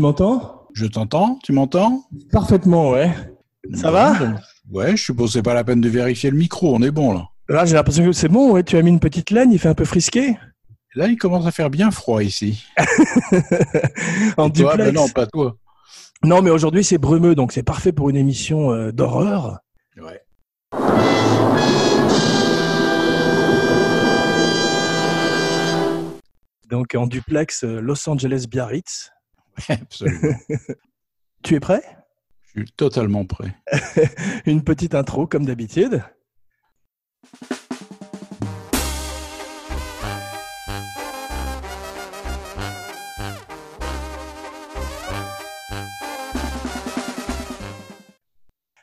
Tu m'entends? Je t'entends? Tu m'entends? Parfaitement, ouais. Ça va? Ouais, je suppose que c'est pas la peine de vérifier le micro, on est bon là. Là, j'ai l'impression que c'est bon, ouais. Tu as mis une petite laine, il fait un peu frisqué. Là, il commence à faire bien froid ici. en Toi, duplex. ben non, pas toi. Non, mais aujourd'hui, c'est brumeux, donc c'est parfait pour une émission euh, d'horreur. Ouais. Donc en duplex euh, Los Angeles Biarritz. Absolument. Tu es prêt? Je suis totalement prêt. Une petite intro, comme d'habitude.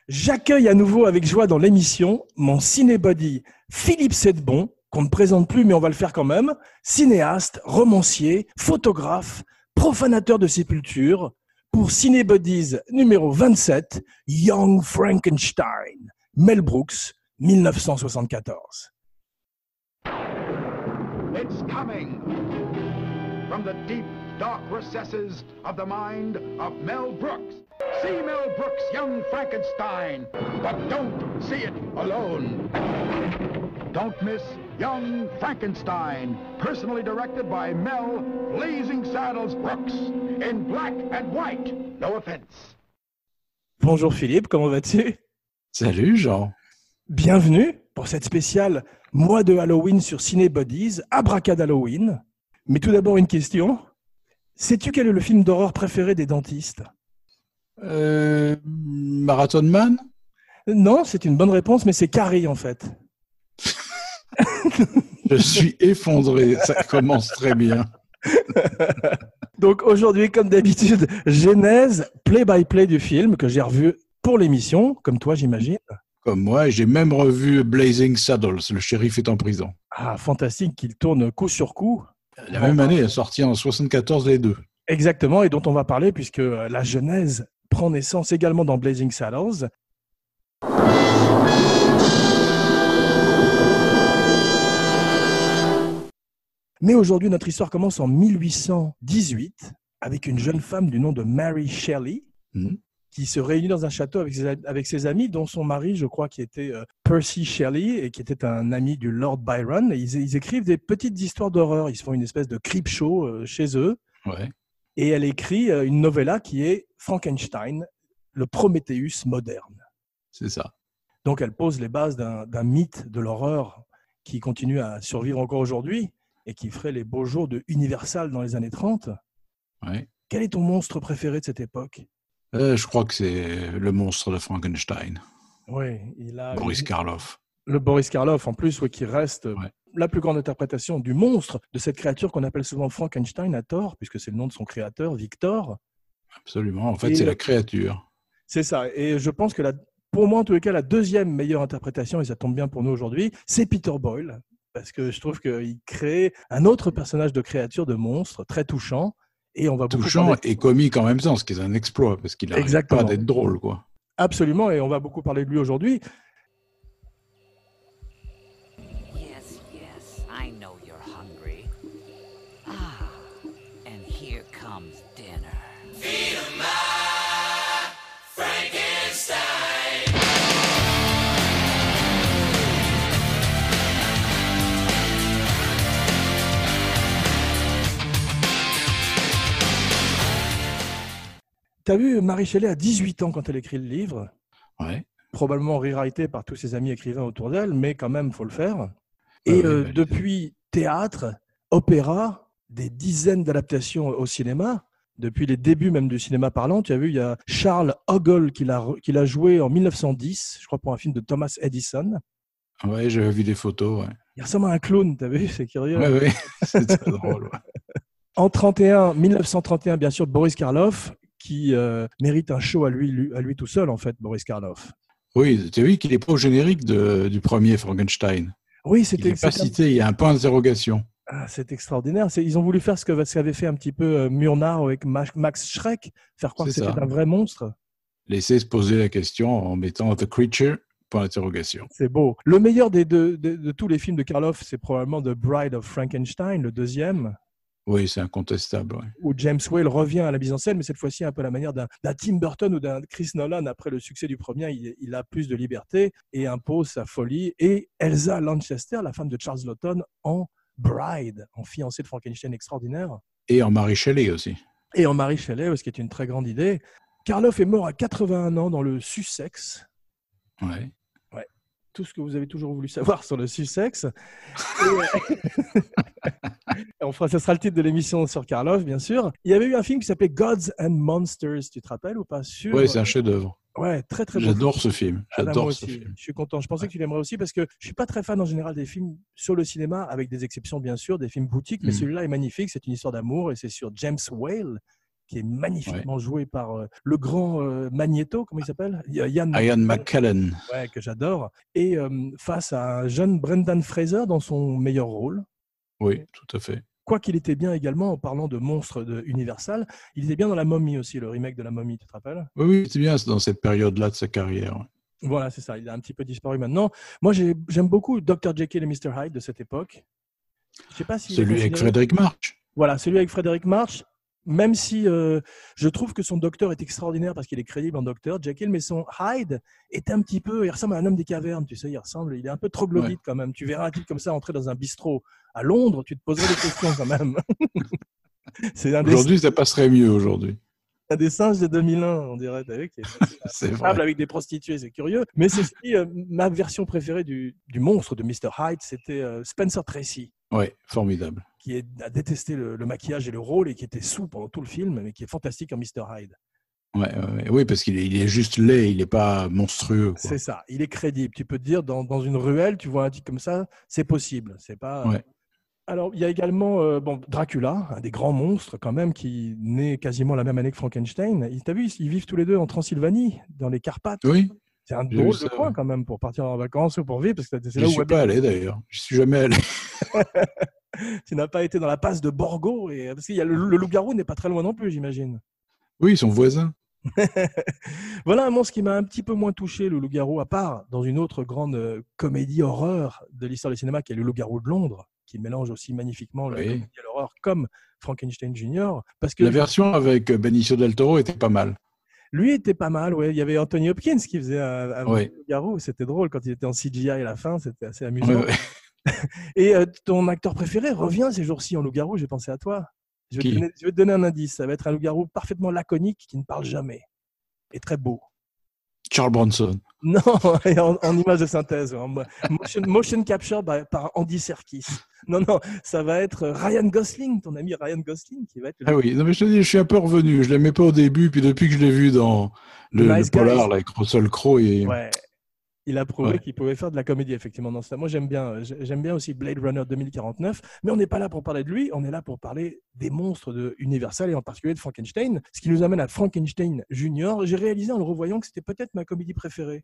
J'accueille à nouveau avec joie dans l'émission mon cinébody Philippe Sedbon, qu'on ne présente plus mais on va le faire quand même, cinéaste, romancier, photographe, profanateur de sépultures, pour Cinébodies numéro 27, Young Frankenstein, Mel Brooks, 1974. It's coming from the deep, dark recesses of the mind of Mel Brooks. See Mel Brooks' Young Frankenstein, but don't see it alone. Don't miss Young Frankenstein, personally directed by Mel Blazing Saddles Brooks, in black and white. No offense. Bonjour Philippe, comment vas-tu? Salut Jean. Bienvenue pour cette spéciale mois de Halloween sur Cinébodies, Abracad Halloween. Mais tout d'abord une question. Sais-tu quel est le film d'horreur préféré des dentistes? Euh, Marathon Man? Non, c'est une bonne réponse, mais c'est Carrie en fait. Je suis effondré, ça commence très bien. Donc aujourd'hui, comme d'habitude, genèse, play-by-play du film que j'ai revu pour l'émission, comme toi j'imagine. Comme moi, j'ai même revu Blazing Saddles, le shérif est en prison. Ah, fantastique qu'il tourne coup sur coup. La même année, est sortie en 74 les deux. Exactement, et dont on va parler puisque euh, la genèse prend naissance également dans Blazing Saddles. Mais aujourd'hui, notre histoire commence en 1818 avec une jeune femme du nom de Mary Shelley Mhm. qui se réunit dans un château avec ses, avec ses amis, dont son mari, je crois, qui était euh, Percy Shelley et qui était un ami du Lord Byron. Et ils, ils écrivent des petites histoires d'horreur. Ils se font une espèce de creep show euh, chez eux. Ouais. Et elle écrit euh, une novella qui est Frankenstein, le Prométhéeus moderne. C'est ça. Donc elle pose les bases d'un mythe de l'horreur qui continue à survivre encore aujourd'hui et qui ferait les beaux jours de Universal dans les années 30. Ouais. Quel est ton monstre préféré de cette époque? Euh, je crois que c'est le monstre de Frankenstein, Oui, il a Boris Karloff. le Boris Karloff en plus, ouais, qui reste Ouais. la plus grande interprétation du monstre de cette créature qu'on appelle souvent Frankenstein à tort, puisque c'est le nom de son créateur, Victor. Absolument. En fait, c'est la créature. C'est ça. Et je pense que la, pour moi, en tous les cas, la deuxième meilleure interprétation, et ça tombe bien pour nous aujourd'hui, c'est Peter Boyle. Parce que je trouve qu'il crée un autre personnage de créature, de monstre, très touchant. Et on va beaucoup Touchant et comique en même temps, ce qui est un exploit, parce qu'il Exactement. pas d'être drôle, quoi. Absolument, et on va beaucoup parler de lui aujourd'hui. Tu as vu Marie Shelley à 18 ans quand elle écrit le livre, Ouais. probablement rewrité par tous ses amis écrivains autour d'elle, mais quand même, faut le faire. Ouais, Et euh, bah, depuis théâtre, opéra, des dizaines d'adaptations au cinéma, depuis les débuts même du cinéma parlant. Tu as vu, il y a Charles Ogle qui l'a joué en 1910, je crois pour un film de Thomas Edison. Ouais, j'avais vu des photos. Ouais, Il ressemble à un clown, tu as vu, c'est curieux. ouais, ouais. c'est drôle. ouais. En 31, 1931, bien sûr, Boris Karloff, qui euh, mérite un show à lui, lui- à lui tout seul, en fait, Boris Karloff. Oui, tu as vu qu'il est pas au générique de- du premier Frankenstein. Oui, Il c'était n'est pas cité, il y a un point d'interrogation. ah, c'est extraordinaire. Ils ont voulu faire ce que- ce qu'avait fait un petit peu euh, Murnau avec Ma- Max Schreck, faire croire que c'était un vrai monstre. Laisser se poser la question en mettant The Creature, point d'interrogation. C'est beau. Le meilleur des deux, de, de tous les films de Karloff, c'est probablement The Bride of Frankenstein, le deuxième. Oui, c'est incontestable. ouais. où James Whale revient à la mise en scène, mais cette fois-ci un peu à la manière d'un d'un Tim Burton ou d'un Chris Nolan. Après le succès du premier, il, il a plus de liberté et impose sa folie. Et Elsa Lanchester, la femme de Charles Lawton, en bride, en fiancée de Frankenstein extraordinaire, Et en Marie Shelley aussi. et en Marie Shelley, ce qui est une très grande idée. Karloff est mort à 81 ans dans le Sussex. Ouais. Tout ce que vous avez toujours voulu savoir sur le Sussex. Et, euh, on fera, ce sera le titre de l'émission sur Karloff, bien sûr. Il y avait eu un film qui s'appelait Gods and Monsters, tu te rappelles ou pas? Sur... Oui, c'est un chef-d'œuvre. Ouais, très très J'adore ce film. Ah, bah, J'adore ce film. Je suis content. Je pensais que tu l'aimerais aussi parce que je suis pas très fan en général des films sur le cinéma, avec des exceptions bien sûr, des films boutiques, mais Mhm. celui-là est magnifique. C'est une histoire d'amour et c'est sur James Whale qui est magnifiquement joué par euh, le grand euh, Magneto, comment il s'appelle? Ian Ian McKellen. ouais, que j'adore, et euh, face à un jeune Brendan Fraser dans son meilleur rôle. Oui, tout à fait. Quoi qu'il était bien également, en parlant de monstres de Universal, il était bien dans La Momie aussi, le remake de La Momie, tu te rappelles? Oui, oui, c'est bien dans cette période-là de sa carrière. Voilà, c'est ça, il a un petit peu disparu maintenant. Moi, j'ai- j'aime beaucoup Dr. Jekyll et Mr. Hyde de cette époque. Je sais pas si Celui avec Frédéric March. Voilà, celui avec Frédéric March. Même si euh, je trouve que son docteur est extraordinaire parce qu'il est crédible en docteur, Jekyll, mais son Hyde est un petit peu, il ressemble à un homme des cavernes, tu sais, il ressemble, il est un peu troglodyte quand même. Tu verras un type comme ça entrer dans un bistrot à Londres, tu te poserais des questions quand même. Aujourd'hui, ça passerait mieux aujourd'hui. un des singes de 2001, on dirait, t'as C'est vrai. avec des prostituées, c'est curieux. Mais c'est euh, ma version préférée du, du monstre de Mr. Hyde, c'était euh, Spencer Tracy Oui, formidable. Qui est, a détesté le, le maquillage et le rôle et qui était sous pendant tout le film, mais qui est fantastique en Mr. Hyde. Ouais. Oui, parce qu'il est, il est juste laid, il n'est pas monstrueux. C'est ça, il est crédible. Tu peux te dire, dans, dans une ruelle, tu vois un type comme ça, c'est possible. C'est pas. Ouais. Alors, il y a également euh, bon, Dracula, un des grands monstres quand même, qui naît quasiment la même année que Frankenstein. Tu as vu, ils vivent tous les deux en Transylvanie, dans les Carpates. Oui, C'est un drôle de ça, coin ouais. quand même pour partir en vacances ou pour vivre, parce que c'est je là ne où suis pas allé d'ailleurs. Je suis jamais allé. tu n'as pas été dans la passe de Borgo, et... parce qu'il y a le, le loup-garou n'est pas très loin non plus, j'imagine. Oui, ils sont voisins. Voilà un monstre qui m'a un petit peu moins touché, le loup-garou, à part dans une autre grande euh, comédie horreur de l'histoire du cinéma, qui est le loup-garou de Londres, qui mélange aussi magnifiquement la Oui. comédie et l'horreur comme Frankenstein Jr. Parce que La version avec Benicio del Toro était pas mal. lui était pas mal, ouais. Il y avait Anthony Hopkins qui faisait un, loup-garou, c'était drôle quand il était en CGI à la fin, c'était assez amusant. Et euh, ton acteur préféré revient ces jours-ci en loup-garou, j'ai pensé à toi. Je vais, te donner, je vais te donner un indice, ça va être un loup-garou parfaitement laconique qui ne parle jamais. Et très beau. Charles Bronson. Non, en, en image de synthèse, en motion, motion capture by- par Andy Serkis. Non, non, ça va être euh, Ryan Gosling, ton ami Ryan Gosling, qui va être Ah oui, non, mais je te dis, je suis un peu revenu. Je l'aimais pas au début, puis depuis que je l'ai vu dans le, polar là, avec Russell Crowe, et... Ouais. Il a prouvé Ouais. qu'il pouvait faire de la comédie, effectivement, dans ça. Moi, j'aime bien, j'ai- j'aime bien aussi Blade Runner 2049, mais on n'est pas là pour parler de lui, on est là pour parler des monstres de Universal et en particulier de Frankenstein. Ce qui nous amène à Frankenstein Junior. J'ai réalisé en le revoyant que c'était peut-être ma comédie préférée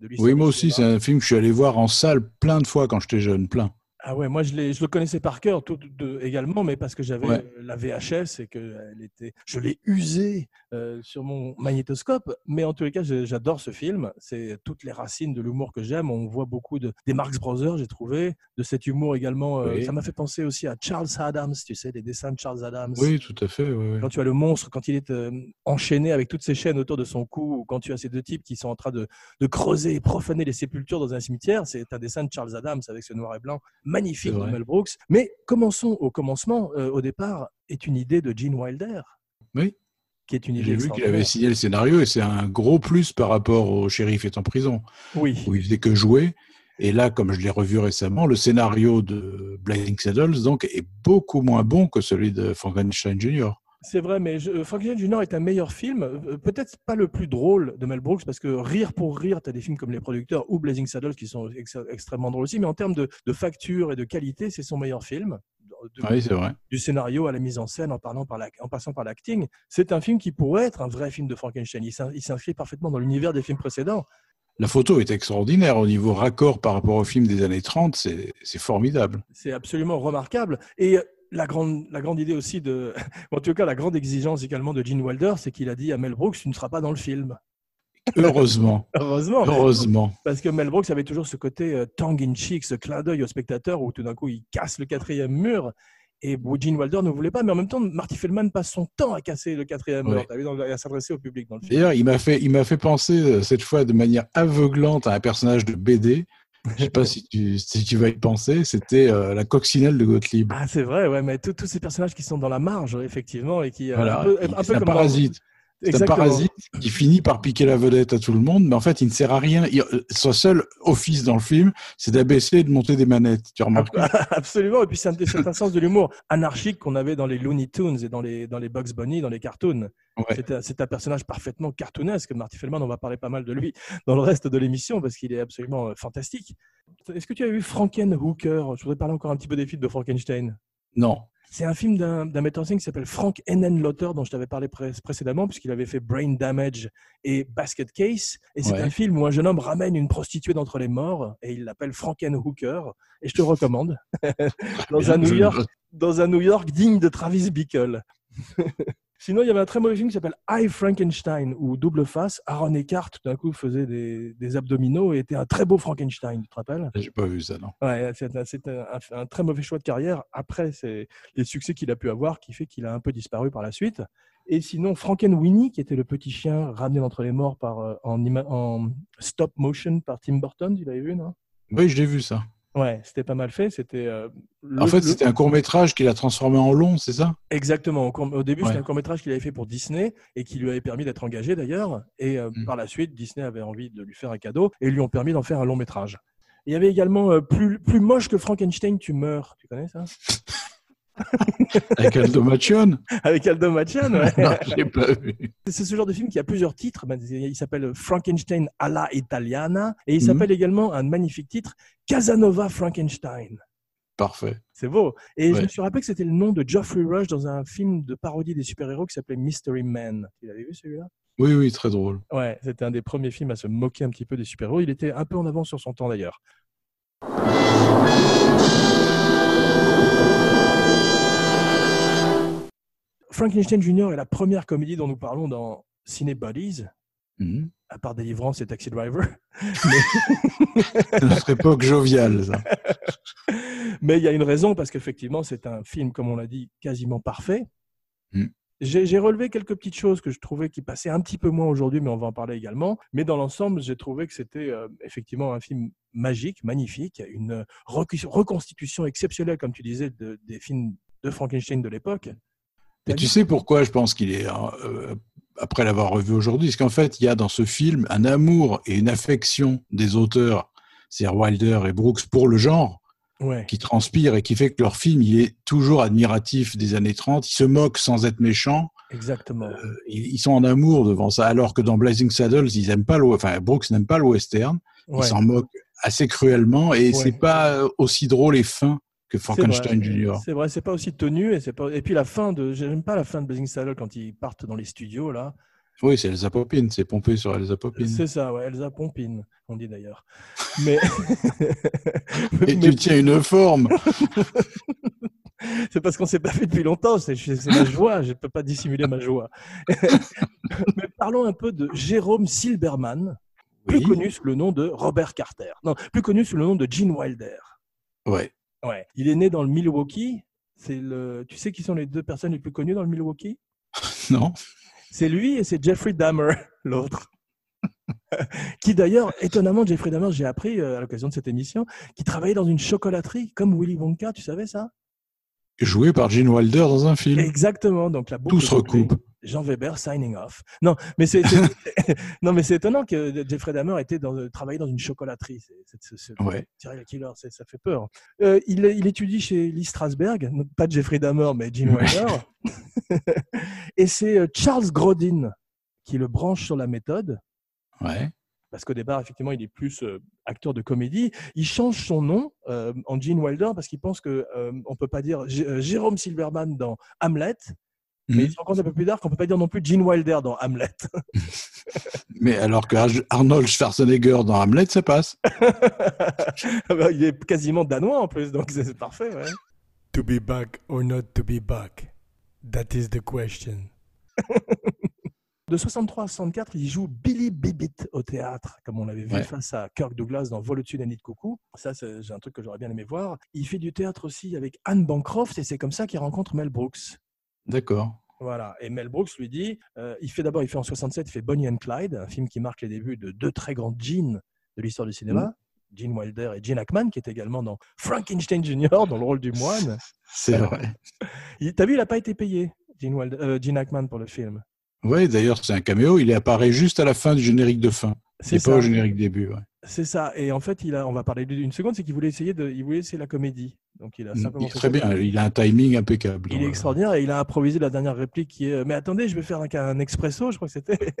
de Oui, moi aussi, c'est un film que je suis allé voir en salle plein de fois quand j'étais jeune, plein. Ah ouais, moi je, le connaissais par cœur tout, de- également, mais parce que j'avais Ouais. euh, la VHS et que elle était, je l'ai usée euh, sur mon magnétoscope. Mais en tous les cas, j'adore ce film. C'est toutes les racines de l'humour que j'aime. On voit beaucoup de, des Marx Brothers, j'ai trouvé, de cet humour également. euh, Oui. Ça m'a fait penser aussi à Charles Adams, tu sais, des dessins de Charles Adams. Oui, tout à fait. oui, oui. Quand tu as le monstre, quand il est euh, enchaîné avec toutes ces chaînes autour de son cou, ou quand tu as ces deux types qui sont en train de, de creuser et profaner les sépultures dans un cimetière, c'est un dessin de Charles Adams avec ce noir et blanc magnifique de. Mel Brooks. Mais commençons au commencement. Euh, au départ, est une idée de Gene Wilder. Oui. Qui est une idée J'ai vu qu'il avait signé le scénario et c'est un gros plus par rapport au shérif est en prison, Oui. où il faisait que jouer. Et là, comme je l'ai revu récemment, le scénario de Blazing Saddles donc, est beaucoup moins bon que celui de Frankenstein Jr. C'est vrai, mais je, Frankenstein Junior est un meilleur film. Euh, Peut-être pas le plus drôle de Mel Brooks, parce que rire pour rire, tu as des films comme Les Producteurs ou Blazing Saddles qui sont ex- extrêmement drôles aussi, mais en termes de, de facture et de qualité, c'est son meilleur film. De- Oui, c'est vrai. du scénario à la mise en scène en, parlant par la- en passant par l'acting. C'est un film qui pourrait être un vrai film de Frankenstein. Il s'in- il s'inscrit parfaitement dans l'univers des films précédents. La photo est extraordinaire au niveau raccord par rapport au film des années 30, c'est c'est formidable. C'est absolument remarquable. Et la grande, la grande idée aussi de, en tout cas, la grande exigence également de Gene Wilder, c'est qu'il a dit à Mel Brooks, tu ne seras pas dans le film. Heureusement, Heureusement. heureusement. Parce que Mel Brooks avait toujours ce côté euh, tongue in cheek, ce clin d'œil au spectateur où tout d'un coup il casse le quatrième mur Et Gene Wilder ne voulait pas, mais en même temps, Marty Feldman passe son temps à casser le quatrième Ouais. mur, dans- à s'adresser au public dans le film. D'ailleurs, il m'a fait, il m'a fait penser euh, cette fois de manière aveuglante à un personnage de BD. Je sais pas si tu, si tu vas y penser. C'était euh, la coccinelle de Gottlieb. Ah, c'est vrai, ouais, mais tous ces personnages qui sont dans la marge, effectivement, et qui. euh, Voilà. un peu, un peu comme parasite. C'est un parasite qui finit par piquer la vedette à tout le monde, mais en fait, il ne sert à rien. Il- euh, son seul office dans le film, c'est d'abaisser et de monter des manettes. Tu remarques Absolument, et puis c'est un, sens de l'humour anarchique qu'on avait dans les Looney Tunes et dans les, dans les Bugs Bunny, dans les cartoons. Ouais. C'est un- C'est un personnage parfaitement cartoonesque. Marty Feldman, on va parler pas mal de lui dans le reste de l'émission parce qu'il est absolument euh, fantastique. Est-ce que tu as vu Frankenhooker? Je voudrais parler encore un petit peu des films de Frankenstein. Non. C'est un film d'un metteur en scène qui s'appelle Frank Henenlotter, dont je t'avais parlé pré- précédemment, puisqu'il avait fait Brain Damage et Basket Case. Et c'est Ouais. un film où un jeune homme ramène une prostituée d'entre les morts, et il l'appelle Frankenhooker. Et je te recommande. dans, un New York, dans un New York digne de Travis Bickle. Sinon, il y avait un très mauvais film qui s'appelle I Frankenstein, où double face, Aaron Eckhart, tout d'un coup, faisait des, des abdominaux et était un très beau Frankenstein, tu te rappelles? J'ai pas vu ça, non. Ouais, c'est un, très mauvais choix de carrière. Après, c'est les succès qu'il a pu avoir qui fait qu'il a un peu disparu par la suite. Et sinon, Frankenweenie, qui était le petit chien ramené d'entre les morts par, euh, en, en stop motion par Tim Burton, tu l'avais vu, non? Oui, j'ai vu ça. Ouais, c'était pas mal fait. C'était euh, en fait, c'était un court métrage qu'il a transformé en long, c'est ça? Exactement. Au, début, c'était un court métrage qu'il avait fait pour Disney et qui lui avait permis d'être engagé d'ailleurs. Et euh, Mm. par la suite, Disney avait envie de lui faire un cadeau et lui ont permis d'en faire un long métrage. Il y avait également euh, plus, plus moche que Frankenstein, tu meurs. Tu connais ça? Avec Aldo Machion Avec Aldo Machian, ouais. Non, j'ai pas vu. C'est ce genre de film qui a plusieurs titres. Ben, Il s'appelle Frankenstein alla Italiana et il Mhm. s'appelle également un magnifique titre Casanova Frankenstein. Parfait. C'est beau. Et je me suis rappelé que c'était le nom de Geoffrey Rush dans un film de parodie des super-héros qui s'appelait Mystery Man. Tu l'avais vu celui-là? Oui, oui, très drôle. Ouais, c'était un des premiers films à se moquer un petit peu des super-héros. Il était un peu en avance sur son temps d'ailleurs. Frankenstein Jr. est la première comédie dont nous parlons dans Ciné Buddies, Mhm. à part Délivrance et Taxi Driver. Notre époque joviale, ça. Mais il y a une raison, parce qu'effectivement, c'est un film, comme on l'a dit, quasiment parfait. Mm. J'ai relevé quelques petites choses que je trouvais qui passaient un petit peu moins aujourd'hui, mais on va en parler également. Mais dans l'ensemble, j'ai trouvé que c'était euh, effectivement un film magique, magnifique, une reconstitution exceptionnelle, comme tu disais, de- des films de Frankenstein de l'époque. Et tu sais pourquoi je pense qu'il est, euh, après l'avoir revu aujourd'hui, c'est qu'en fait, il y a dans ce film un amour et une affection des auteurs, c'est-à-dire Wilder et Brooks, pour le genre, Ouais. qui transpire et qui fait que leur film, il est toujours admiratif des années 30, ils se moquent sans être méchants, Exactement. Euh, ils, ils sont en amour devant ça, alors que dans Blazing Saddles, ils aiment pas le, enfin, Brooks n'aime pas le western, Ouais. ils s'en moquent assez cruellement et Ouais. c'est pas euh, aussi drôle et fin que Frankenstein. Jr. C'est vrai, c'est pas aussi tenu et c'est pas. Et puis la fin de, j'aime pas la fin de Blazing Saddles quand ils partent dans les studios là. Oui, c'est Elsa Poppin, c'est pompé sur Elsa Poppin. C'est ça, ouais, Elsa Pompine, on dit d'ailleurs. Mais, Et mais tu tiens une forme. c'est parce qu'on s'est pas fait depuis longtemps. C'est ma joie, je peux pas dissimuler ma joie. Mais parlons un peu de Jérôme Silberman, plus Oui. connu sous le nom de Robert Carter. Non, plus connu sous le nom de Gene Wilder. Ouais. Ouais. Il est né dans le Milwaukee. C'est le. Tu sais qui sont les deux personnes les plus connues dans le Milwaukee? Non. C'est lui et c'est Jeffrey Dahmer, l'autre. qui d'ailleurs, étonnamment, Jeffrey Dahmer, j'ai appris euh, à l'occasion de cette émission, qui travaillait dans une chocolaterie comme Willy Wonka, tu savais ça? Joué par Gene Wilder dans un film. Exactement, donc la boucle Tout se bouclée. Jean Weber signing off. Non, mais c'est non, mais c'est étonnant que Jeffrey Dahmer était dans, travaillait dans une chocolaterie. C'est, Ouais. killer, ça fait peur. Euh, il, il étudie chez Lee Strasberg, pas Jeffrey Dahmer, mais Gene Ouais. Wilder. Et c'est euh, Charles Grodin qui le branche sur la méthode. Ouais. Parce qu'au départ, effectivement, il est plus euh, acteur de comédie. Il change son nom euh, en Gene Wilder parce qu'il pense que euh, on peut pas dire J- Jérôme Silverman dans Hamlet, mais Mhm. il se rend compte un peu plus tard qu'on peut pas dire non plus Gene Wilder dans Hamlet. Mais alors que Ar- Arnold Schwarzenegger dans Hamlet, ça passe. Bah, il est quasiment danois en plus, donc c'est parfait. ouais. To be back or not to be back, that is the question. De 63 à 64, il joue Billy Bibbit au théâtre, comme on l'avait vu Ouais. face à Kirk Douglas dans Vol au-dessus d'un nid de coucou. Ça, c'est un truc que j'aurais bien aimé voir. Il fait du théâtre aussi avec Anne Bancroft et c'est comme ça qu'il rencontre Mel Brooks. D'accord. Voilà. Et Mel Brooks lui dit, euh, il fait d'abord, il fait en 67, il fait Bonnie and Clyde, un film qui marque les débuts de deux très grands Gene de l'histoire du cinéma, Gene Wilder et Gene Hackman, qui est également dans Frankenstein Jr. dans le rôle du moine. C'est vrai. T'as vu, il n'a pas été payé, Gene, Wilder, euh, Gene Hackman pour le film. Ouais, d'ailleurs, c'est un caméo. Il apparaît juste à la fin du générique de fin. C'est pas au générique début. ouais. C'est ça. Et en fait, il a, on va parler d'une seconde, c'est qu'il voulait essayer de, il voulait essayer la comédie. Donc il a Il simplement est très ça. bien. Il a un timing impeccable. Il est Dans- extraordinaire et il a improvisé la dernière réplique qui est Mais attendez, je vais faire un, un expresso, je crois que c'était.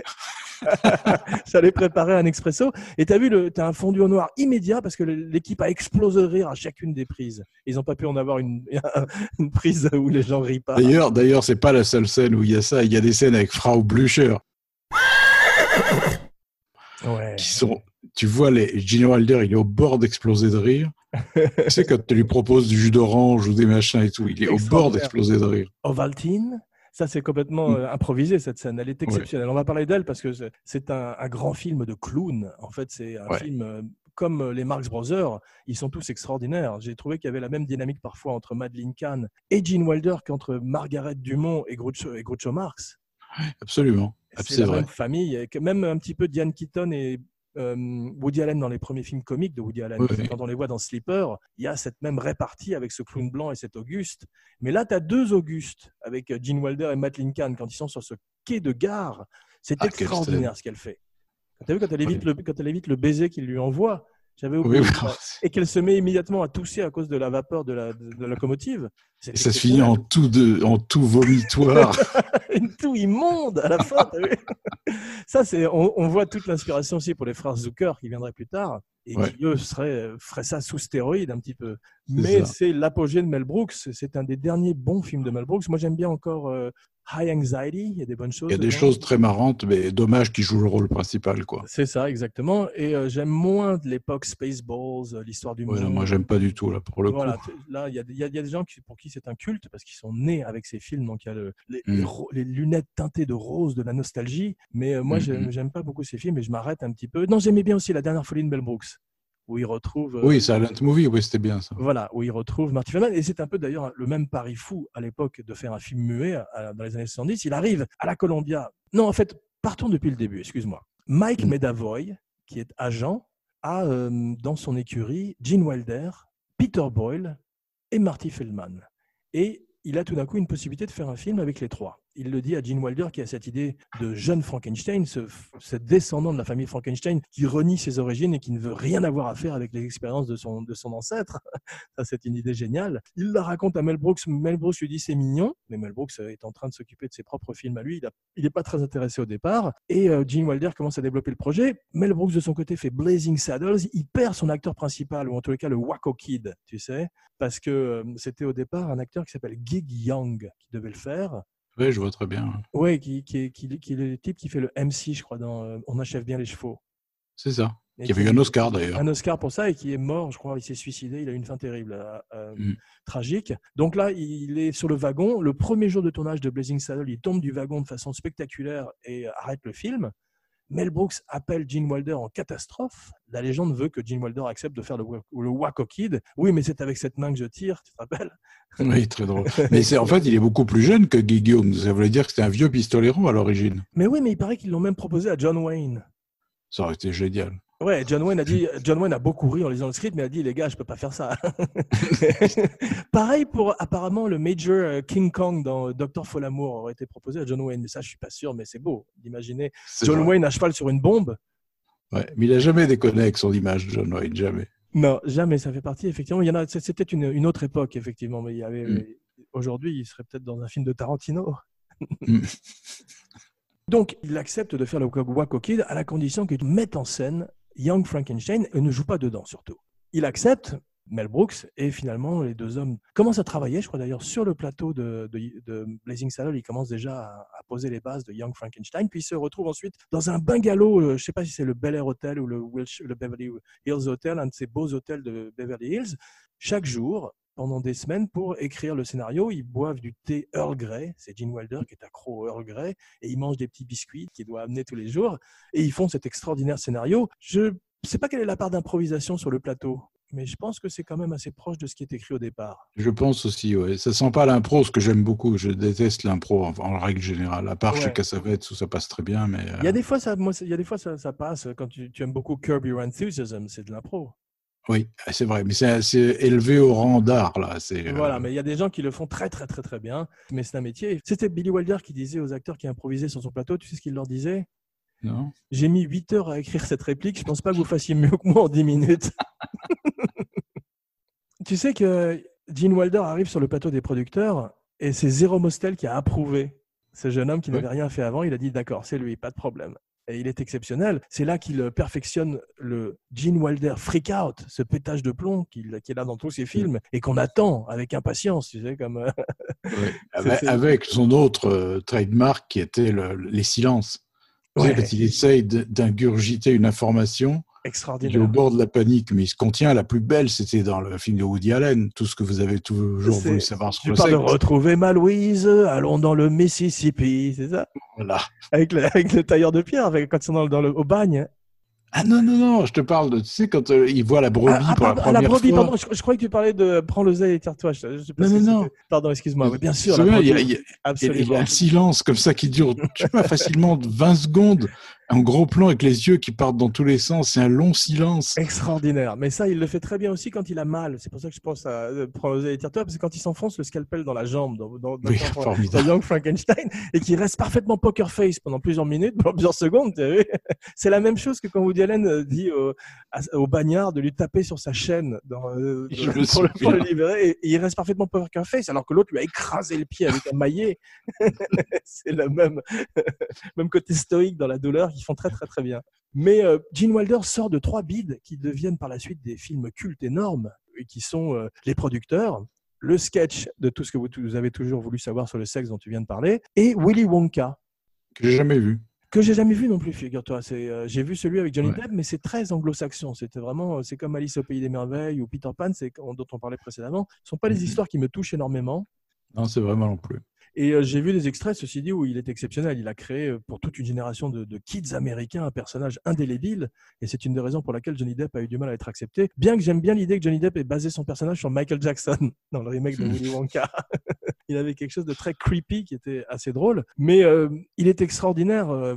J'allais préparer un expresso. Et tu as vu, le- t'as un fondu au noir immédiat parce que l'équipe a explosé de rire à chacune des prises. Ils n'ont pas pu en avoir une, une prise où les gens rient pas. D'ailleurs, d'ailleurs, c'est pas la seule scène où il y a ça. Il y a des scènes avec Frau Blücher Ouais. qui sont. Tu vois, les Gene Wilder, il est au bord d'exploser de rire. tu sais, quand tu lui proposes du jus d'orange ou des machins et tout, il est au bord d'exploser de rire. Ovaltine. Ça, c'est complètement Mm. euh, improvisé, cette scène. Elle est exceptionnelle. On va parler d'elle parce que c'est- un, un grand film de clown. En fait, c'est un Ouais. film euh, comme euh, les Marx Brothers. Ils sont tous extraordinaires. J'ai trouvé qu'il y avait la même dynamique parfois entre Madeleine Kahn et Gene Wilder qu'entre Margaret Dumont et Groucho, et Groucho Marx. Absolument. Ah, C'est la vrai. même famille. Même un petit peu Diane Keaton et Woody Allen dans les premiers films comiques de Woody Allen. Oui. Quand on les voit dans Sleeper, il y a cette même répartie avec ce clown blanc et cet Auguste. Mais là, tu as deux Augustes avec euh, Gene Wilder et Matt Lincoln quand ils sont sur ce quai de gare. C'est Ah, extraordinaire ce qu'elle fait. Tu as vu quand elle, évite le, quand elle évite le baiser qu'il lui envoie J'avais Oui, oublié. oui. ça. Et qu'elle se met immédiatement à tousser à cause de la vapeur de la, de la locomotive. Et ça se finit en tout, de, en tout vomitoire. une toux immonde à la fin. ça, c'est, on, on voit toute l'inspiration aussi pour les frères Zucker qui viendraient plus tard et Ouais. qui eux seraient, feraient ça sous stéroïdes un petit peu. Mais c'est l'apogée de Mel Brooks. C'est un des derniers bons films de Mel Brooks. Moi, j'aime bien encore euh, High Anxiety. Il y a des bonnes choses. Il y a des dedans. choses très marrantes, mais dommage qu'il joue le rôle principal, quoi. C'est ça, exactement. Et euh, j'aime moins de l'époque Spaceballs, euh, l'histoire du Ouais, monde. moi, j'aime pas du tout, là, pour le Voilà, coup. là, il y y a- il y a des gens qui, pour qui c'est un culte parce qu'ils sont nés avec ces films. Donc, il y a le- les, les Mm. les lunettes teintées de rose, de la nostalgie. Mais moi, Mm, j'aime mm. j'aime pas beaucoup ces films et je m'arrête un petit peu. Non, j'aimais bien aussi La dernière folie de Mel Brooks, où il retrouve. euh, Oui, Silent Movie, oui, c'était bien ça. Voilà, où il retrouve Marty Feldman. Et c'est un peu d'ailleurs le même pari fou à l'époque de faire un film muet à- dans les années 70. Il arrive à la Columbia. Non, en fait, partons depuis le début, excuse-moi. Mike Mm. Medavoy, qui est agent, a euh, dans son écurie Gene Wilder, Peter Boyle et Marty Feldman. Et il a tout d'un coup une possibilité de faire un film avec les trois. Il le dit à Gene Wilder qui a cette idée de jeune Frankenstein, ce, ce descendant de la famille Frankenstein qui renie ses origines et qui ne veut rien avoir à faire avec les expériences de son, de son ancêtre. Ça, c'est une idée géniale. Il la raconte à Mel Brooks. Mel Brooks lui dit c'est mignon, mais Mel Brooks euh, est en train de s'occuper de ses propres films à lui. Il n'est pas très intéressé au départ. Et euh, Gene Wilder commence à développer le projet. Mel Brooks, de son côté, fait Blazing Saddles. Il perd son acteur principal, ou en tous les cas le Waco Kid, tu sais, parce que euh, c'était au départ un acteur qui s'appelle Gig Young qui devait le faire. Oui, je vois très bien. Ouais, qui, qui, est, qui, qui est le type qui fait le MC, je crois, dans euh, On achève bien les chevaux. C'est ça. Et Il y avait qui- eu un Oscar, d'ailleurs. un Oscar pour ça et qui est mort, je crois, il s'est suicidé, il a eu une fin terrible, euh, euh, Mm. tragique. Donc là, il est sur le wagon. Le premier jour de tournage de Blazing Saddle, il tombe du wagon de façon spectaculaire et arrête le film. Mel Brooks appelle Gene Wilder en catastrophe. La légende veut que Gene Wilder accepte de faire le, le Waco Kid. Oui, mais c'est avec cette main que je tire, tu te rappelles? Oui, très drôle. Mais c'est en fait, il est beaucoup plus jeune que Guy Young. Ça voulait dire que c'était un vieux pistolero à l'origine. Mais oui, mais il paraît qu'ils l'ont même proposé à John Wayne. Ça aurait été génial. Ouais, John Wayne a dit, John Wayne a beaucoup ri en lisant le script, mais a dit les gars, je peux pas faire ça. Pareil pour apparemment le Major euh, King Kong dans Docteur Folamour aurait été proposé à John Wayne, mais ça je suis pas sûr, mais c'est beau d'imaginer John vrai. Wayne à cheval sur une bombe. Ouais, mais il a jamais déconné avec son image, John Wayne, jamais. Non, jamais. Ça fait partie effectivement. Il y en a. C'était une, une autre époque effectivement, mais il y avait. Mm. Aujourd'hui, il serait peut-être dans un film de Tarantino. Mm. Donc, il accepte de faire le Waco Kid à la condition qu'il mette en scène Young Frankenstein ne joue pas dedans surtout. Il accepte. Mel Brooks et finalement les deux hommes commencent à travailler, je crois d'ailleurs sur le plateau de, Blazing Saddle, ils commencent déjà à, poser les bases de Young Frankenstein, puis ils se retrouvent ensuite dans un bungalow, euh, je ne sais pas si c'est le Bel Air Hotel ou le, le Beverly Hills Hotel, un de ces beaux hôtels de Beverly Hills. Chaque jour, pendant des semaines pour écrire le scénario. Ils boivent du thé Earl Grey. C'est Gene Wilder qui est accro au Earl Grey. Et ils mangent des petits biscuits qu'il doit amener tous les jours. Et ils font cet extraordinaire scénario. Je ne sais pas quelle est la part d'improvisation sur le plateau. Mais je pense que c'est quand même assez proche de ce qui est écrit au départ. Je pense aussi, oui. Ça sent pas l'impro, ce que j'aime beaucoup. Je déteste l'impro en, en, règle générale, à part Ouais. chez Cassavetes où ça passe très bien. Mais Il y a euh, des fois, ça, moi, il y a des fois ça, ça passe quand tu, tu aimes beaucoup Curb Your Enthusiasm, c'est de l'impro. Oui, c'est vrai. Mais c'est élevé au rang d'art, là. Euh, Voilà, mais il y a des gens qui le font très très très très bien. Mais c'est un métier. C'était Billy Wilder qui disait aux acteurs qui improvisaient sur son plateau, tu sais ce qu'il leur disait? Non J'ai mis 8 heures à écrire cette réplique, je pense pas que vous fassiez mieux que moi en 10 minutes. tu sais que Gene Wilder arrive sur le plateau des producteurs et c'est Zero Mostel qui a approuvé ce jeune homme qui n'avait rien fait avant. Il a dit d'accord, c'est lui, pas de problème. Et il est exceptionnel. C'est là qu'il perfectionne le Gene Wilder freak out, ce pétage de plomb qu'il qu'il a dans tous ses films et qu'on attend avec impatience, tu sais, comme euh. Avec, son autre euh, trademark qui était le- les silences. Ouais. quand il essaye d'ingurgiter une information, il est au bord de la panique, mais il se contient. La plus belle, c'était dans le film de Woody Allen, tout ce que vous avez toujours voulu savoir sur Tu le parles de sexe. retrouver ma Louise, allons dans le Mississippi, c'est ça? Voilà. avec le, avec le tailleur de pierre, avec, quand ils sont dans, le- dans le, au bagne. Ah non, non, non, je te parle de, tu sais, quand euh, il voit la brebis Ah, ah, pour la pardon, première la brebis, fois. pardon, je, je croyais que tu parlais de prends l'oseille et tire-toi. Non, non, non. Pardon, excuse-moi. Bien sûr, la il y a- il y a- un silence comme ça qui dure, tu pas, facilement 20 secondes, un gros plan avec les yeux qui partent dans tous les sens, c'est un long silence. Extraordinaire. Mais ça, il le fait très bien aussi quand il a mal. C'est pour ça que je pense à euh, et tire-toi, parce que quand il s'enfonce le scalpel dans la jambe, dans, dans, dans- Oui, dans-. Young Frankenstein, et qu'il reste parfaitement poker face pendant plusieurs minutes, pendant plusieurs secondes, c'est la même chose que quand Woody Allen euh, dit au, à- au bagnard de lui taper sur sa chaîne dans, euh, Je pour, le, pour le souviens. libérer, et, et il reste parfaitement poker face, alors que l'autre lui a écrasé le pied avec un maillet. c'est le même, même côté stoïque dans la douleur qu'ils font très très très bien. Mais euh, Gene Wilder sort de trois bides qui deviennent par la suite des films cultes énormes et qui sont euh, Les Producteurs, le sketch de tout ce que vous, vous avez toujours voulu savoir sur le sexe dont tu viens de parler, et Willy Wonka, Que j'ai jamais vu. que j'ai jamais vu non plus, figure-toi. C'est, euh, j'ai vu celui avec Johnny Ouais. Depp, mais c'est très anglo-saxon. C'était vraiment, euh, c'est comme Alice au pays des merveilles ou Peter Pan, c'est dont on parlait précédemment. Ce sont pas les Mhm. histoires qui me touchent énormément. Non, c'est vraiment non plus. Et euh, j'ai vu des extraits, ceci dit, où il est exceptionnel. Il a créé euh, pour toute une génération de, de kids américains un personnage indélébile. Et c'est une des raisons pour laquelle Johnny Depp a eu du mal à être accepté. Bien que j'aime bien l'idée que Johnny Depp ait basé son personnage sur Michael Jackson dans le remake de. Willy Wonka. il avait quelque chose de très creepy qui était assez drôle. Mais euh, il est extraordinaire. euh,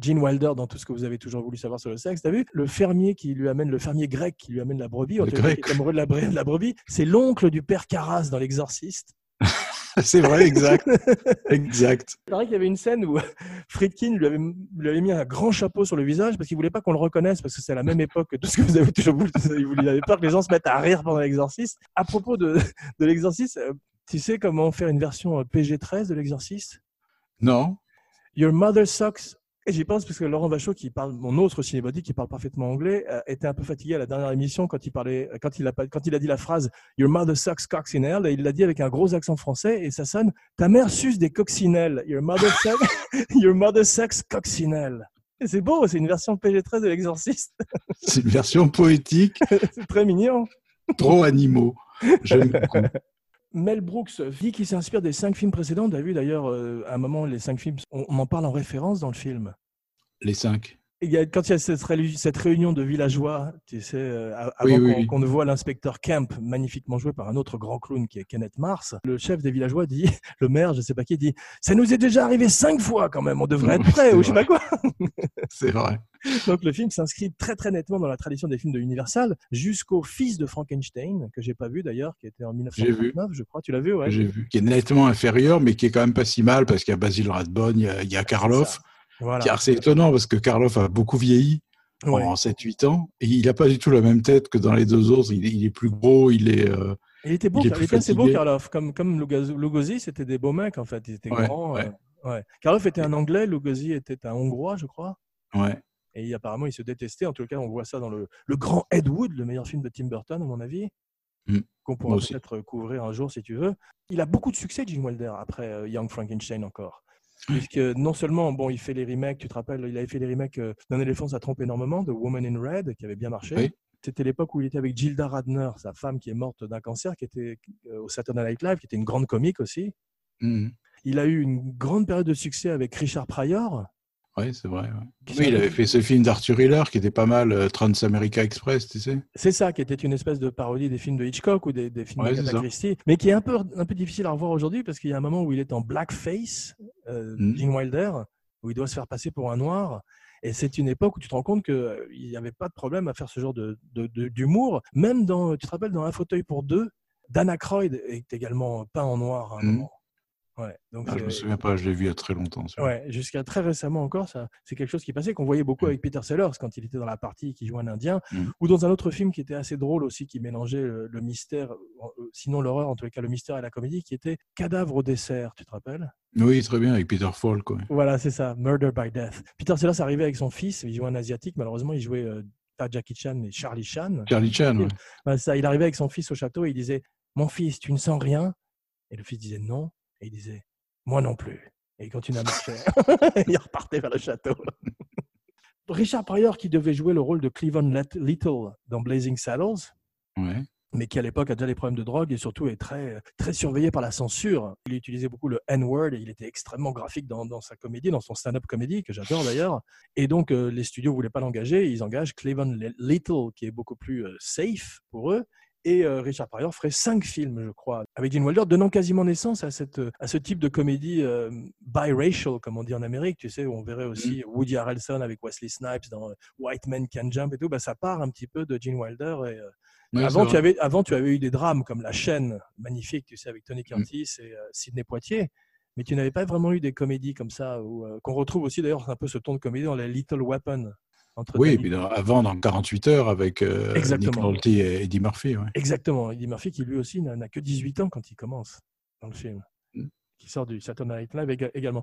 Gene Wilder dans tout ce que vous avez toujours voulu savoir sur le sexe. T'as vu? Le fermier qui lui amène le fermier grec qui lui amène la brebis, Le grec. qui est amoureux de la, de la brebis, c'est l'oncle du père Carras dans l'Exorciste. c'est vrai, exact. exact. Il paraît qu'il y avait une scène où Friedkin lui avait, lui avait mis un grand chapeau sur le visage parce qu'il voulait pas qu'on le reconnaisse parce que c'est la même époque que tout ce que vous avez toujours voulu. Il voulait- peur que les gens se mettent à rire pendant l'exorciste. À propos de, de l'exorciste, euh, tu sais comment faire une version euh, PG-13 de l'exorciste? Non. Your mother sucks. Et j'y pense parce que Laurent Vachot, qui parle, mon autre cinébody, qui parle parfaitement anglais, euh, était un peu fatigué à la dernière émission quand il parlait, quand il a, quand il a dit la phrase Your mother sucks coccinelle. Et il l'a dit avec un gros accent français et ça sonne Ta mère suce des coccinelles. Your mother sucks, Your mother sucks coccinelle. C'est beau, c'est une version PG-13 de l'exorciste. C'est une version poétique, c'est très mignon. trop animaux. J'aime beaucoup. Mel Brooks dit qu'il s'inspire des cinq films précédents. As vu d'ailleurs, euh, à un moment, les cinq films, on, on en parle en référence dans le film. Les cinq. Il y a- quand il y a cette, réu- cette réunion de villageois, tu sais, euh, avant Oui, oui, qu'on oui. qu'on ne voit l'inspecteur Kemp, magnifiquement joué par un autre grand clown qui est Kenneth Mars, le chef des villageois dit, le maire, je sais pas qui, dit, ça nous est déjà arrivé cinq fois quand même, on devrait être prêt, ou je sais pas quoi. C'est vrai. Donc le film s'inscrit très très nettement dans la tradition des films de Universal, jusqu'au fils de Frankenstein, que j'ai pas vu d'ailleurs, qui était en vu. 1939, je crois. Tu l'as vu, ouais? J'ai vu. Qui est nettement inférieur, mais qui est quand même pas si mal parce qu'il y a Basil Rathbone, il y a, il y a Karloff. Voilà. Car c'est étonnant parce que Karloff a beaucoup vieilli Ouais. en 7-8 ans et il n'a pas du tout la même tête que dans les deux autres. Il est, il est plus gros, il est. euh, Il était beau, il était assez beau. Karloff. Comme, comme Lugosi, c'était des beaux mecs, en fait. Ils étaient Ouais, grands. ouais. euh, ouais. Karloff était un Anglais, Lugosi était un Hongrois, je crois. ouais. Et apparemment, ils se détestaient. En tout cas, on voit ça dans le, le Grand Ed Wood, le meilleur film de Tim Burton, à mon avis, Mm. qu'on pourra peut-être couvrir un jour si tu veux. Il a beaucoup de succès, Gene Wilder, après euh, Young Frankenstein encore. Puisque non seulement, bon, il fait les remakes, tu te rappelles, il avait fait les remakes euh, d'un éléphant, ça trompe énormément, de Woman in Red, qui avait bien marché. Oui. C'était l'époque où il était avec Gilda Radner, sa femme qui est morte d'un cancer, qui était euh, au Saturday Night Live, qui était une grande comique aussi. Mhm. Il a eu une grande période de succès avec Richard Pryor. Oui, c'est vrai. ouais. Oui, il avait fait ce film d'Arthur Hiller qui était pas mal, euh, Trans-America Express, tu sais. C'est ça, qui était une espèce de parodie des films de Hitchcock ou des, des films Ouais, de. Christie, mais qui est un peu, un peu difficile à revoir aujourd'hui parce qu'il y a un moment où il est en blackface, euh. Gene Wilder, où il doit se faire passer pour un noir. Et c'est une époque où tu te rends compte qu'il n'y avait pas de problème à faire ce genre de- de- de- d'humour. Même dans, tu te rappelles, dans Un fauteuil pour deux, Dan Aykroyd est également peint en noir à un Mhm. moment. Ouais, donc Ah, je me c'est- souviens pas, je l'ai vu il y a très longtemps. Ouais, jusqu'à très récemment encore, c'est quelque chose qui passait, qu'on voyait beaucoup Mm. avec Peter Sellers quand il était dans la partie qui jouait un Indien, Mm. ou dans un autre film qui était assez drôle aussi, qui mélangeait le, le mystère, euh, sinon l'horreur, en tous les cas le mystère et la comédie, qui était Cadavre au dessert, tu te rappelles? Oui, très bien, avec Peter Falk. ouais. Voilà, c'est ça, Murder by Death. Peter Sellers arrivait avec son fils, il jouait un asiatique, malheureusement il jouait euh, pas Jackie Chan, mais Charlie Chan. Charlie Chan. Bah, ça, il arrivait avec son fils au château et il disait Mon fils, tu ne sens rien? Et le fils disait non. Et il disait Moi non plus. Et il continuait à marcher. il repartait vers le château. Richard Pryor, qui devait jouer le rôle de Cleveland Little dans Blazing Saddles, Ouais. mais qui à l'époque a déjà des problèmes de drogue et surtout est très, très surveillé par la censure. Il utilisait beaucoup le N-word et il était extrêmement graphique dans, dans sa comédie, dans son stand-up comédie, que j'adore d'ailleurs. Et donc, euh, les studios ne voulaient pas l'engager. Ils engagent Cleveland Little, qui est beaucoup plus euh, safe pour eux. Et euh, Richard Pryor ferait cinq films, je crois, avec Gene Wilder, donnant quasiment naissance à, cette, euh, à ce type de comédie euh, biracial, comme on dit en Amérique. Tu sais, où on verrait aussi Woody Harrelson avec Wesley Snipes dans White Man Can Jump et tout. Bah, ça part un petit peu de Gene Wilder. Et, avant, tu avais, avant, tu avais eu des drames comme La chaîne, magnifique, tu sais, avec Tony Mm. Curtis et euh, Sidney Poitier. Mais tu n'avais pas vraiment eu des comédies comme ça, euh, qu'on retrouve aussi d'ailleurs un peu ce ton de comédie dans les Little Weapon. Entre Oui, et puis avant, dans 48 heures, avec euh, Nick. Nolte et Eddie Murphy. Ouais. Exactement. Eddie Murphy, qui lui aussi n'a n'a que 18 ans quand il commence dans le film, Mm. qui sort du Saturday Night Live éga- également.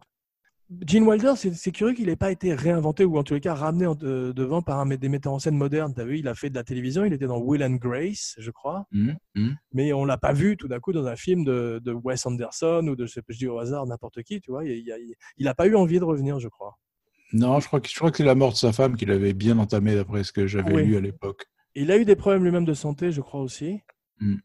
Gene Wilder, c'est curieux qu'il n'ait pas été réinventé ou en tous les cas ramené en- de- devant par un, des metteurs en scène modernes. Tu as vu, il a fait de la télévision, il était dans Will and Grace, je crois. Mhm, mhm. mais on l'a pas vu tout d'un coup dans un film de, de Wes Anderson ou de, je sais je dis au hasard, n'importe qui, tu vois. Il, il, a- il a pas eu envie de revenir, je crois. Non, je crois que, je crois que c'est la mort de sa femme qu'il avait bien entamée, d'après ce que j'avais Oui. lu à l'époque. Il a eu des problèmes lui-même de santé, je crois aussi. Mm.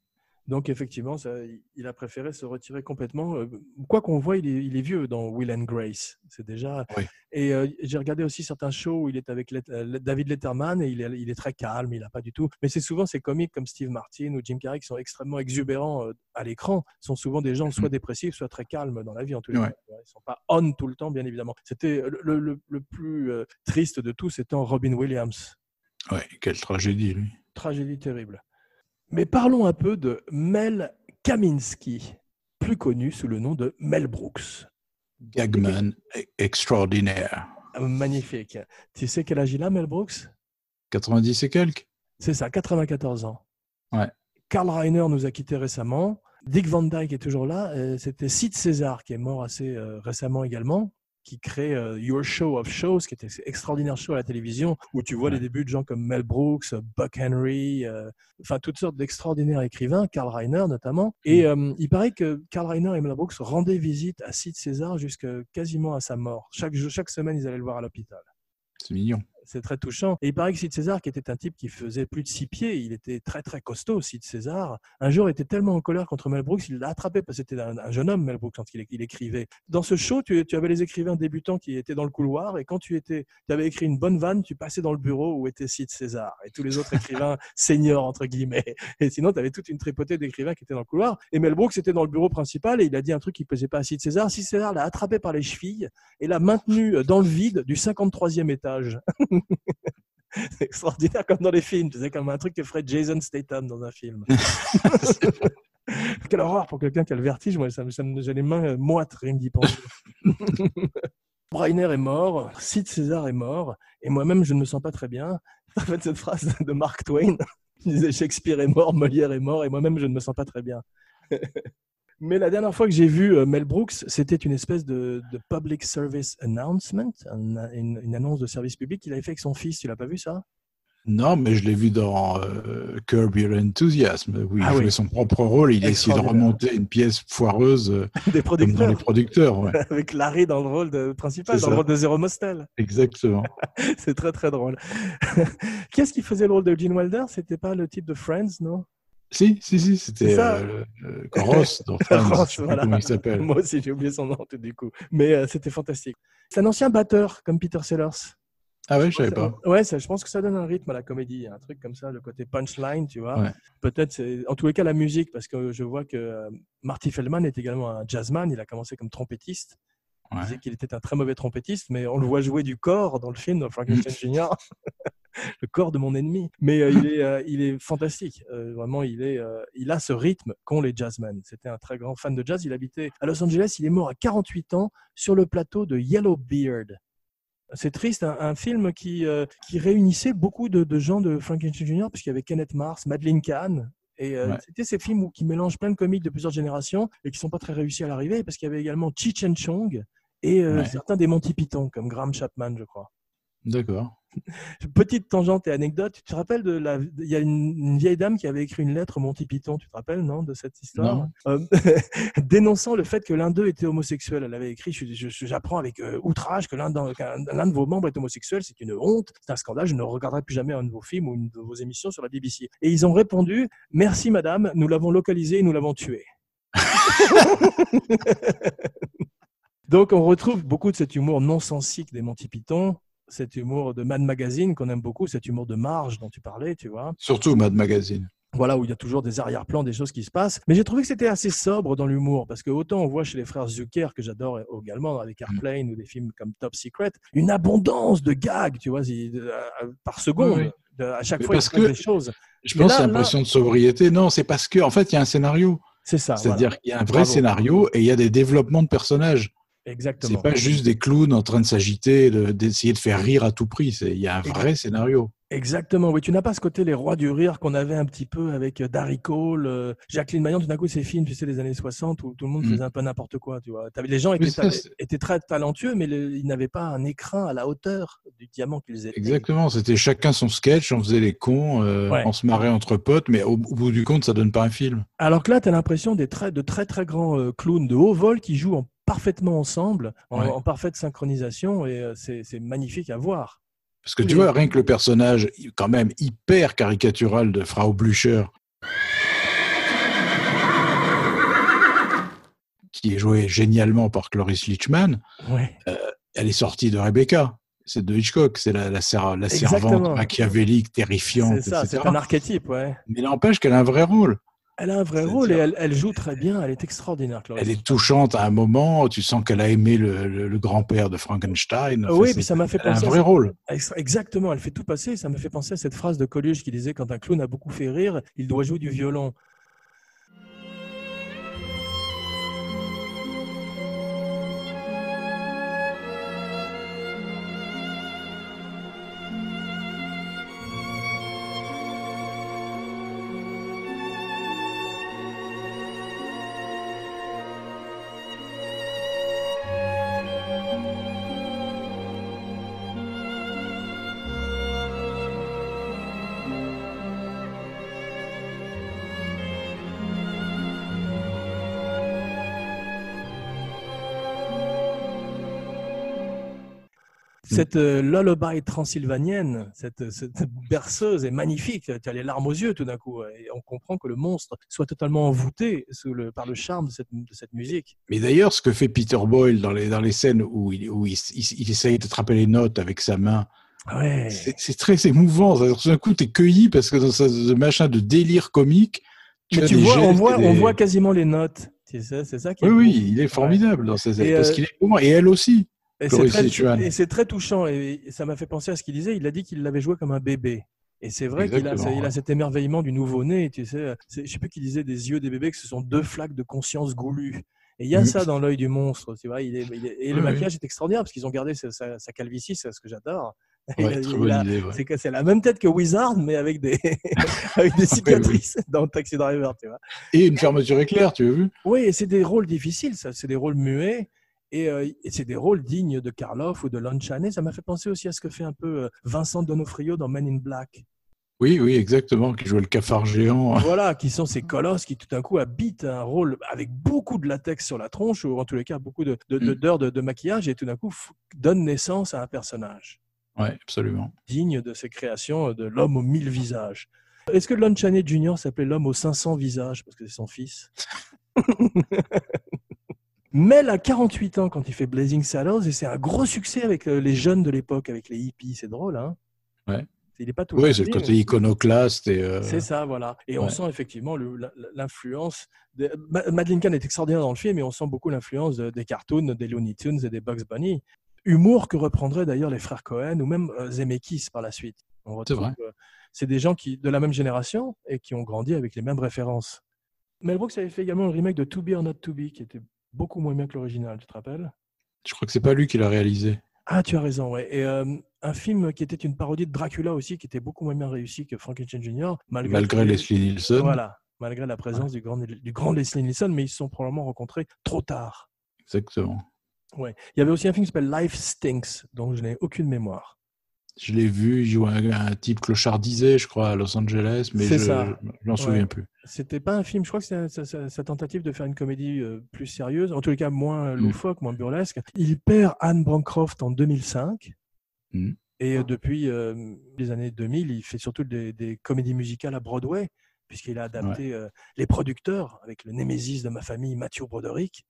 Donc effectivement, ça, il a préféré se retirer complètement. Euh, Quoi qu'on voit, il est, il est vieux dans Will and Grace. C'est déjà. Oui. Et euh, j'ai regardé aussi certains shows où il est avec Let- euh, David Letterman et il est, il est très calme, il n'a pas du tout. Mais c'est souvent ces comiques comme Steve Martin ou Jim Carrey qui sont extrêmement exubérants à l'écran. sont souvent des gens soit dépressifs, soit très calmes dans la vie en tous les Mm. Ouais. cas. Ils sont pas on tout le temps, bien évidemment. C'était le, le- le- le plus triste de tout, c'était Robin Williams Ouais, quelle tragédie, lui. tragédie terrible. Mais parlons un peu de Mel Kaminski, plus connu sous le nom de Mel Brooks. Gagman extraordinaire. Magnifique. Tu sais quel âge il a, Mel Brooks? 90 et quelques C'est ça, 94 ans. Ouais. Karl Reiner nous a quittés récemment. Dick Van Dyke est toujours là. Euh, C'était Sid César qui est mort assez euh, récemment également, qui crée euh, Your Show of Shows, qui était un extraordinaire show à la télévision, où tu vois Ouais. les débuts de gens comme Mel Brooks, Buck Henry, euh, enfin toutes sortes d'extraordinaires écrivains, Karl Reiner notamment. Et euh, il paraît que Karl Reiner et Mel Brooks rendaient visite à Sid César jusqu'à quasiment à sa mort. Chaque semaine, ils allaient le voir à l'hôpital. C'est mignon. C'est très touchant. Et il paraît que Sid César, qui était un type qui faisait plus de six pieds, il était très très costaud, Sid César, un jour était tellement en colère contre Mel Brooks, il l'a attrapé parce que c'était un, un jeune homme, Mel Brooks, quand il, il écrivait. Dans ce show, tu, tu avais les écrivains débutants qui étaient dans le couloir, et quand tu étais, tu avais écrit une bonne vanne, tu passais dans le bureau où était Sid César, et tous les autres écrivains seniors, entre guillemets. Et sinon, tu avais toute une tripotée d'écrivains qui étaient dans le couloir, et Mel Brooks était dans le bureau principal, et il a dit un truc qui ne plaisait pas à Sid César. Sid César l'a attrapé par les chevilles, et l'a maintenu dans le vide du 53e étage. C'est extraordinaire comme dans les films, tu sais, comme un truc que ferait Jason Statham dans un film. Quelle horreur pour quelqu'un qui a le vertige, moi, ça, ça j'ai les mains euh, moites, rien d'y penser. Breiner est mort, Sid César est mort, et moi-même, je ne me sens pas très bien. En fait, cette phrase de Mark Twain, il disait Shakespeare est mort, Molière est mort, et moi-même, je ne me sens pas très bien. Mais la dernière fois que j'ai vu euh, Mel Brooks, c'était une espèce de, de public service announcement, un- une, une annonce de service public qu'il avait fait avec son fils. Tu l'as pas vu ça? Non, mais je l'ai vu dans euh, Curb Your Enthusiasm, où il Ah oui. jouait son propre rôle. Il a essayé de remonter une pièce foireuse euh, Des comme dans producteurs. les producteurs. ouais. Avec Larry dans le rôle de- principal, dans le rôle de Zero Mostel. Exactement. C'est très très drôle. Qu'est-ce qui faisait le rôle de Gene Wilder? C'était pas le type de Friends, non? Si, si, si, c'était euh, le- le Ross dans plus voilà. comment il s'appelle. Moi aussi, j'ai oublié son nom tout du coup. Mais euh, c'était fantastique. C'est un ancien batteur comme Peter Sellers. Ah ouais, je savais pas. Ouais, ça, je pense que ça donne un rythme à la comédie, un truc comme ça, le côté punchline, tu vois. Ouais. Peut-être, en tous les cas, la musique, parce que je vois que euh, Marty Feldman est également un jazzman. Il a commencé comme trompettiste. Il Ouais. disait qu'il était un très mauvais trompettiste, mais on le voit jouer du corps dans le film de Frankenstein Jr. le corps de mon ennemi. Mais euh, il, est, euh, il est fantastique. Euh, vraiment, il, est, il a ce rythme qu'ont les jazzmen. C'était un très grand fan de jazz. Il habitait à Los Angeles. Il est mort à 48 ans sur le plateau de Yellowbeard. C'est triste, un, un film qui, qui réunissait beaucoup de, de gens de Frankenstein Jr., puisqu'il y avait Kenneth Mars, Madeleine Kahn. Et euh, Ouais. c'était ces films où, qui mélangent plein de comiques de plusieurs générations et qui sont pas très réussis à l'arrivée, parce qu'il y avait également Cheech and Chong et euh, Ouais. certains des Monty Python, comme Graham Chapman, je crois. D'accord. Petite tangente et anecdote, tu te rappelles de la, il y a une, une vieille dame qui avait écrit une lettre au Monty Python, tu te rappelles, non, de cette histoire. Euh, Dénonçant le fait que l'un d'eux était homosexuel. Elle avait écrit, j'apprends avec euh, outrage que l'un l'un de vos membres est homosexuel, c'est une honte, c'est un scandale, je ne regarderai plus jamais un de vos films ou une de vos émissions sur la BBC. Et ils ont répondu, merci madame, nous l'avons localisé et nous l'avons tué. Donc on retrouve beaucoup de cet humour non sensique des Monty Python, cet humour de Mad Magazine qu'on aime beaucoup, cet humour de marge dont tu parlais, tu vois. Surtout Mad Magazine. Voilà, où il y a toujours des arrière-plans, des choses qui se passent. Mais j'ai trouvé que c'était assez sobre dans l'humour, parce que autant on voit chez les frères Zucker, que j'adore également, avec Airplane ou des films comme Top Secret, une abondance de gags, tu vois, euh, par seconde. Oui, oui. De- à chaque Mais fois, parce passent que- des choses. Je Mais pense là- que l'impression de sobriété. Non, c'est parce que en fait, il y a un scénario. C'est ça. C'est-à-dire voilà. qu'il y a un vrai Bravo. scénario et il y a des développements de personnages. Exactement. C'est pas juste des clowns en train de s'agiter, de- d'essayer de faire rire à tout prix. Il y a un vrai scénario. Exactement, oui. Tu n'as pas ce côté les rois du rire qu'on avait un petit peu avec euh, Darry Cole, euh, Jacqueline Maillan, tout d'un coup, ces films, tu sais, des années 60 où tout le monde Mm. faisait un peu n'importe quoi, tu vois. Les gens étaient, ça, très talentueux, mais le- ils n'avaient pas un écrin à la hauteur du diamant qu'ils étaient. Exactement. C'était chacun son sketch, on faisait les cons, euh, Ouais. on se marrait entre potes, mais au, au bout du compte, ça donne pas un film. Alors que là, tu as l'impression des très, de très très grands euh, clowns de haut vol qui jouent en- parfaitement ensemble, en, Ouais. en parfaite synchronisation, et euh, c'est magnifique à voir. Parce que Oui. tu vois, rien que le personnage, quand même hyper caricatural de Frau Blücher, qui est joué génialement par Cloris Leachman, Ouais. elle est sortie de Rebecca. C'est de Hitchcock, c'est la, la, la servante machiavélique, terrifiante, C'est ça, etc. c'est un archétype, ouais. Mais n'empêche qu'elle a un vrai rôle. Elle a un vrai rôle et elle, elle joue très bien, elle est extraordinaire. Elle est touchante à un moment, tu sens qu'elle a aimé le, le- le grand-père de Frankenstein. Enfin, oui, puis ça m'a fait elle a un penser. à vrai rôle. Ex- Exactement, elle fait tout passer. Ça me fait penser à cette phrase de Coluche qui disait quand un clown a beaucoup fait rire, il doit jouer du violon. Cette euh, lullaby transylvanienne, cette, cette berceuse est magnifique. Tu as les larmes aux yeux tout d'un coup. Et on comprend que le monstre soit totalement envoûté sous le, par le charme de cette, de cette musique. Mais d'ailleurs, ce que fait Peter Boyle dans les, dans les scènes où, il, où il, il, il essaye d'attraper les notes avec sa main, Ouais. c'est très émouvant. Tout d'un coup, tu es cueilli parce que dans ce, machin de délire comique, tu tu vois, on voit, on quasiment les notes. C'est ça qui est Oui, beau. oui, il est formidable dans ces Et, parce euh, qu'il est. Et elle aussi. Et c'est très, touchant. Et ça m'a fait penser à ce qu'il disait. Il a dit qu'il l'avait joué comme un bébé. Et c'est vrai qu'il a, cet émerveillement du nouveau-né. Tu sais, je sais plus qu'il disait des yeux des bébés que ce sont deux flaques de conscience goulue. Et il y a ça dans l'œil du monstre, tu vois. Il est, il est- et le Oui, oui. maquillage est extraordinaire parce qu'ils ont gardé sa, sa- sa calvitie, c'est ce que j'adore. Ouais, ouais. C'est la même tête que Wizard, mais avec des, avec des cicatrices dans Taxi Driver, tu vois. Et une fermeture éclair, tu as vu? Oui, et c'est des rôles difficiles, ça. C'est des rôles muets. Et, euh, et c'est des rôles dignes de Karloff ou de Lon Chaney. Ça m'a fait penser aussi à ce que fait un peu euh, Vincent Donofrio dans Men in Black. Oui, oui, exactement, qui joue le cafard géant. Voilà, qui sont ces colosses qui tout d'un coup habitent un rôle avec beaucoup de latex sur la tronche, ou en tous les cas beaucoup de, de, de- Mm. d'heures de, de maquillage, et tout d'un coup donnent naissance à un personnage Oui, absolument. digne de ces créations de l'homme aux mille visages. Est-ce que Lon Chaney Jr. s'appelait l'homme aux 500 visages, parce que c'est son fils? Mel a 48 ans quand il fait Blazing Saddles, et c'est un gros succès avec euh, les jeunes de l'époque, avec les hippies, c'est drôle, hein Ouais. Il n'est pas tout Oui, c'est le côté mais- iconoclaste. Et, euh, C'est ça, voilà. Et on sent effectivement l'influence. de- Ma- Madeleine Kahn est extraordinaire dans le film, et on sent beaucoup l'influence de- des cartoons, des Looney Tunes et des Bugs Bunny. Humour que reprendraient d'ailleurs les frères Cohen ou même euh, Zemeckis par la suite. Retrouve, vrai. C'est des gens qui, de la même génération et qui ont grandi avec les mêmes références. Mel Brooks avait fait également le remake de To Be or Not To Be, qui était beaucoup moins bien que l'original, tu te rappelles? Je crois que c'est pas lui qui l'a réalisé. Ah, tu as raison, ouais. Et euh, un film qui était une parodie de Dracula aussi, qui était beaucoup moins bien réussi que Frankenstein Jr., malgré, Malgré Leslie Nielsen. Voilà, malgré la présence du, grand, du grand Leslie Nielsen, mais ils se sont probablement rencontrés trop tard. Exactement. Ouais. Il y avait aussi un film qui s'appelle Life Stinks, dont je n'ai aucune mémoire. Je l'ai vu, jouait un, un type clochardisé, je crois, à Los Angeles, mais C'est je ça. je m'en souviens Ouais. plus. C'était pas un film, je crois que c'est sa, tentative de faire une comédie euh, plus sérieuse, en tous les cas moins Mm. loufoque, moins burlesque. Il perd Anne Bancroft en 2005. Mm. Et euh, depuis euh, les années 2000, il fait surtout des, des comédies musicales à Broadway, puisqu'il a adapté euh, Les Producteurs avec le némésis de ma famille, Matthew Broderick.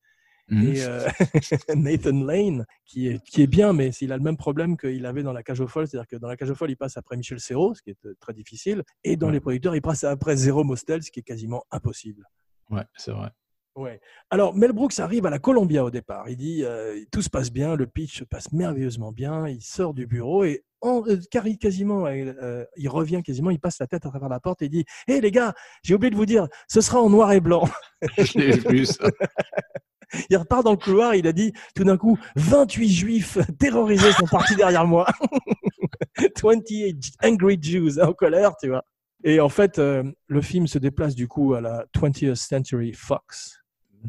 Mhm. et euh, Nathan Lane, qui est, qui est bien, mais il a le même problème qu'il avait dans La Cage aux Folles, c'est-à-dire que dans La Cage aux Folles, il passe après Michel Serrault, ce qui est euh, très difficile, et dans Ouais. Les Producteurs, il passe après Zéro Mostel, ce qui est quasiment impossible. Ouais, c'est vrai. Ouais. Alors, Mel Brooks arrive à la Columbia au départ. Il dit euh, tout se passe bien, le pitch se passe merveilleusement bien. Il sort du bureau et en, euh, quasiment, euh, il revient quasiment, il passe la tête à travers la porte et il dit Hé les gars, j'ai oublié de vous dire, ce sera en noir et blanc. Je l'ai vu, ça. Il repart dans le couloir, il a dit tout d'un coup 28 juifs terrorisés sont partis derrière moi. 28 angry Jews en colère, tu vois. Et en fait, euh, le film se déplace du coup à la 20th Century Fox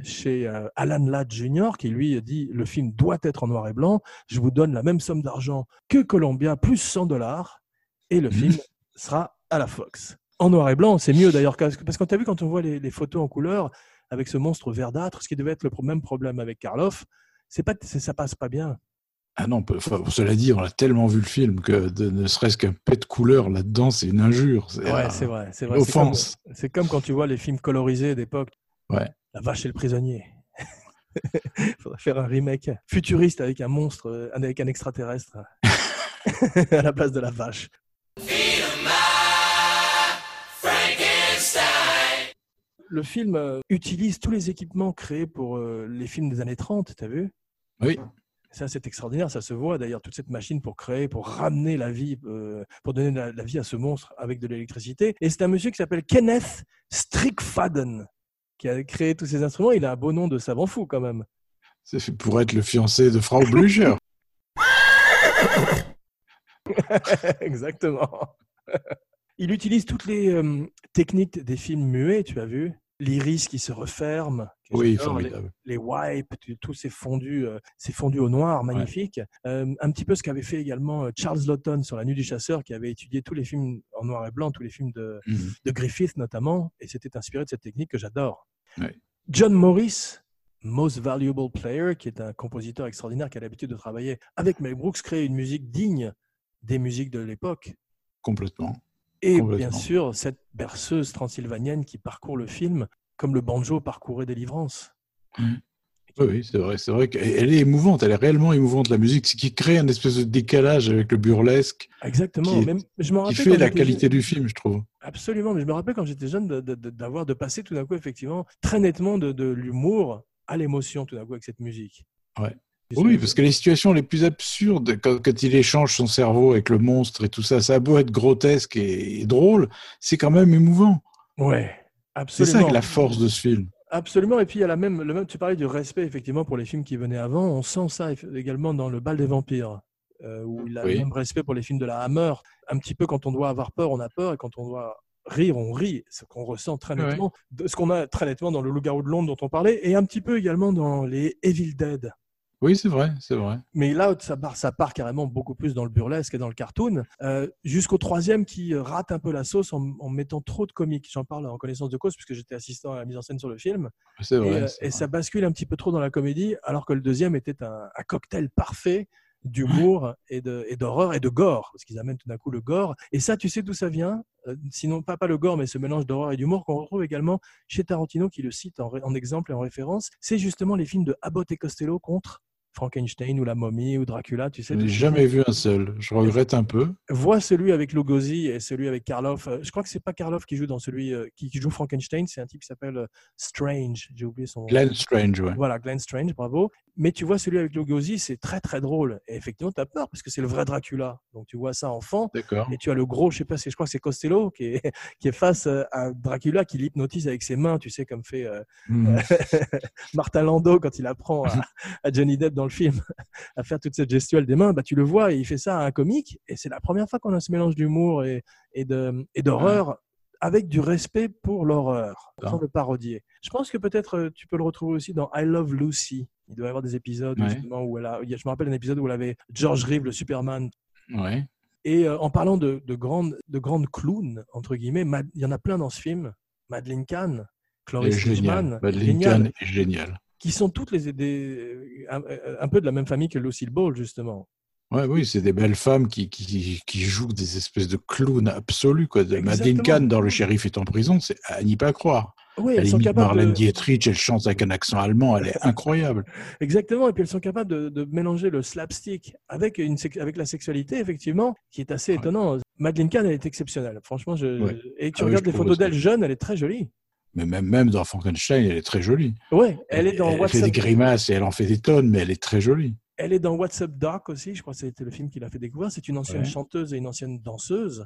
chez euh, Alan Ladd Jr. qui lui dit le film doit être en noir et blanc. Je vous donne la même somme d'argent que Columbia plus 100 dollars et le film sera à la Fox. En noir et blanc, c'est mieux d'ailleurs parce que que tu as vu quand on voit les photos en couleur avec ce monstre verdâtre, ce qui devait être le même problème avec Karloff, c'est pas ça passe pas bien. Ah non, enfin, cela dit, on a tellement vu le film que de, ne serait-ce qu'un pet de couleur là-dedans, c'est une injure. C'est Ouais, un- c'est vrai, c'est vrai. Offense. c'est comme quand tu vois les films colorisés d'époque. Ouais. La vache et le prisonnier. Il faudrait faire un remake futuriste avec un monstre, euh, avec un extraterrestre à la place de la vache. Le film euh, utilise tous les équipements créés pour euh, les films des années 30, t'as vu? Oui, Ça, c'est extraordinaire, ça se voit d'ailleurs, toute cette machine pour créer, pour ramener la vie, euh, pour donner la, la vie à ce monstre avec de l'électricité. Et c'est un monsieur qui s'appelle Kenneth Strickfaden qui a créé tous ces instruments. Il a un beau nom de savant fou quand même. c'est fait pour être le fiancé de Frau Blücher. Exactement. Il utilise toutes les euh, techniques des films muets, tu as vu? L'iris qui se referme, oui, les, formidable. les wipes, tout- tous ces fondus, euh, ces fondus au noir, magnifiques. Euh, un petit peu ce qu'avait fait également Charles Lawton sur La Nuit du Chasseur, qui avait étudié tous les films en noir et blanc, tous les films de, de Griffith notamment, et c'était inspiré de cette technique que j'adore. Ouais. John Morris, Most Valuable Player, qui est un compositeur extraordinaire qui a l'habitude de travailler avec Mel Brooks, crée une musique digne des musiques de l'époque. Complètement. Et bien sûr, cette berceuse transylvanienne qui parcourt le film comme le banjo parcourait Délivrance. Oui, oui, c'est vrai, c'est vrai qu'elle est émouvante, elle est réellement émouvante, la musique, ce qui crée un espèce de décalage avec le burlesque, Exactement. Qui est- Même, je me qui rappelle fait quand la qualité jeune- du film, je trouve. Absolument, mais je me rappelle quand j'étais jeune de- de- de- d'avoir de, passer tout d'un coup effectivement très nettement de, de l'humour à l'émotion tout d'un coup avec cette musique. Ouais. Oui, c'est- parce que les situations les plus absurdes, quand, quand il échange son cerveau avec le monstre et tout ça, ça a beau être grotesque et, et drôle, c'est quand même émouvant. Ouais, C'est absolument. ça qui est la force de ce film. Absolument. Et puis, il y a la même, le même, tu parlais du respect, effectivement, pour les films qui venaient avant. On sent ça également dans Le bal des vampires, euh, où il a Oui. le même respect pour les films de la Hammer. Un petit peu, quand on doit avoir peur, on a peur. Et quand on doit rire, on rit. Ce qu'on ressent très nettement. Ce qu'on a très nettement dans Le loup-garou de Londres dont on parlait. Et un petit peu également dans les Evil Dead. Oui, c'est vrai, c'est vrai. Mais là, ça part, ça part carrément beaucoup plus dans le burlesque et dans le cartoon, euh, jusqu'au troisième qui euh, rate un peu la sauce en, en mettant trop de comiques. J'en parle en connaissance de cause puisque j'étais assistant à la mise en scène sur le film. C'est Et, vrai. euh, et vrai. ça bascule un petit peu trop dans la comédie, alors que le deuxième était un, un cocktail parfait d'humour et de- et d'horreur et, de gore, parce qu'ils amènent tout d'un coup le gore. Et ça, tu sais d'où ça vient? Euh, Sinon, pas, pas le gore, mais ce mélange d'horreur et d'humour qu'on retrouve également chez Tarantino, qui le cite en, en exemple et en référence. C'est justement les films de Abbott et Costello contre Frankenstein ou La Momie ou Dracula, tu sais. Je n'ai jamais vu un seul. Je regrette un peu. vois celui avec Lugosi et celui avec Karloff. Euh, Je crois que c'est pas Karloff qui joue dans celui euh, qui, joue Frankenstein, c'est un type qui s'appelle Strange. J'ai oublié son. Glenn Strange, ouais. Voilà, Glenn Strange, bravo. Mais tu vois celui avec Lugosi, c'est très très drôle. Et effectivement, tu as peur parce que c'est le vrai Dracula. Donc tu vois ça enfant. Et tu as le gros, je sais pas, je crois que c'est Costello qui est, qui est face euh, à Dracula qui l'hypnotise avec ses mains, tu sais, comme fait euh, Mhm. Martin Landau quand il apprend à, à Johnny Depp dans le film à faire toute cette gestuelle des mains, bah, tu le vois et il fait ça à un comique. Et c'est la première fois qu'on a ce mélange d'humour et, et de- et d'horreur avec du respect pour l'horreur, sans le parodier. Je pense que peut-être euh, tu peux le retrouver aussi dans I Love Lucy. Il doit y avoir des épisodes Ouais. justement où elle a. Je me rappelle un épisode où elle avait George Reeves, le Superman. Ouais. Et euh, en parlant de, de grandes, de grandes clowns, entre guillemets, Mad- il y en a plein dans ce film. Madeleine Kahn, Cloris. Leachman, Madeleine Kahn est géniale. qui sont toutes les, des- un, un peu de la même famille que Lucille Ball, justement. Ouais, oui, c'est des belles femmes qui, qui, qui jouent des espèces de clowns absolus. Quoi. Madeleine. Kahn dans Le shérif est en prison, c'est à n'y pas croire. Oui, Elle elles sont capables Marlène de... Dietrich, elle chante avec un accent allemand, elle est incroyable. Exactement, et puis elles sont capables de, de mélanger le slapstick avec, une, sex- avec la sexualité, effectivement, qui est assez Ouais. étonnant. Madeleine Kahn, elle est exceptionnelle. Franchement, je... Ouais. et tu Ah oui, regardes des trouve photos d'elle jeune, elle est très jolie. Mais même, même dans Frankenstein, elle est très jolie. Ouais, elle est dans elle fait des grimaces et elle en fait des tonnes, mais elle est très jolie. Elle est dans What's Up Doc aussi, je crois que c'était le film qui l'a fait découvrir. C'est une ancienne Ouais. chanteuse et une ancienne danseuse.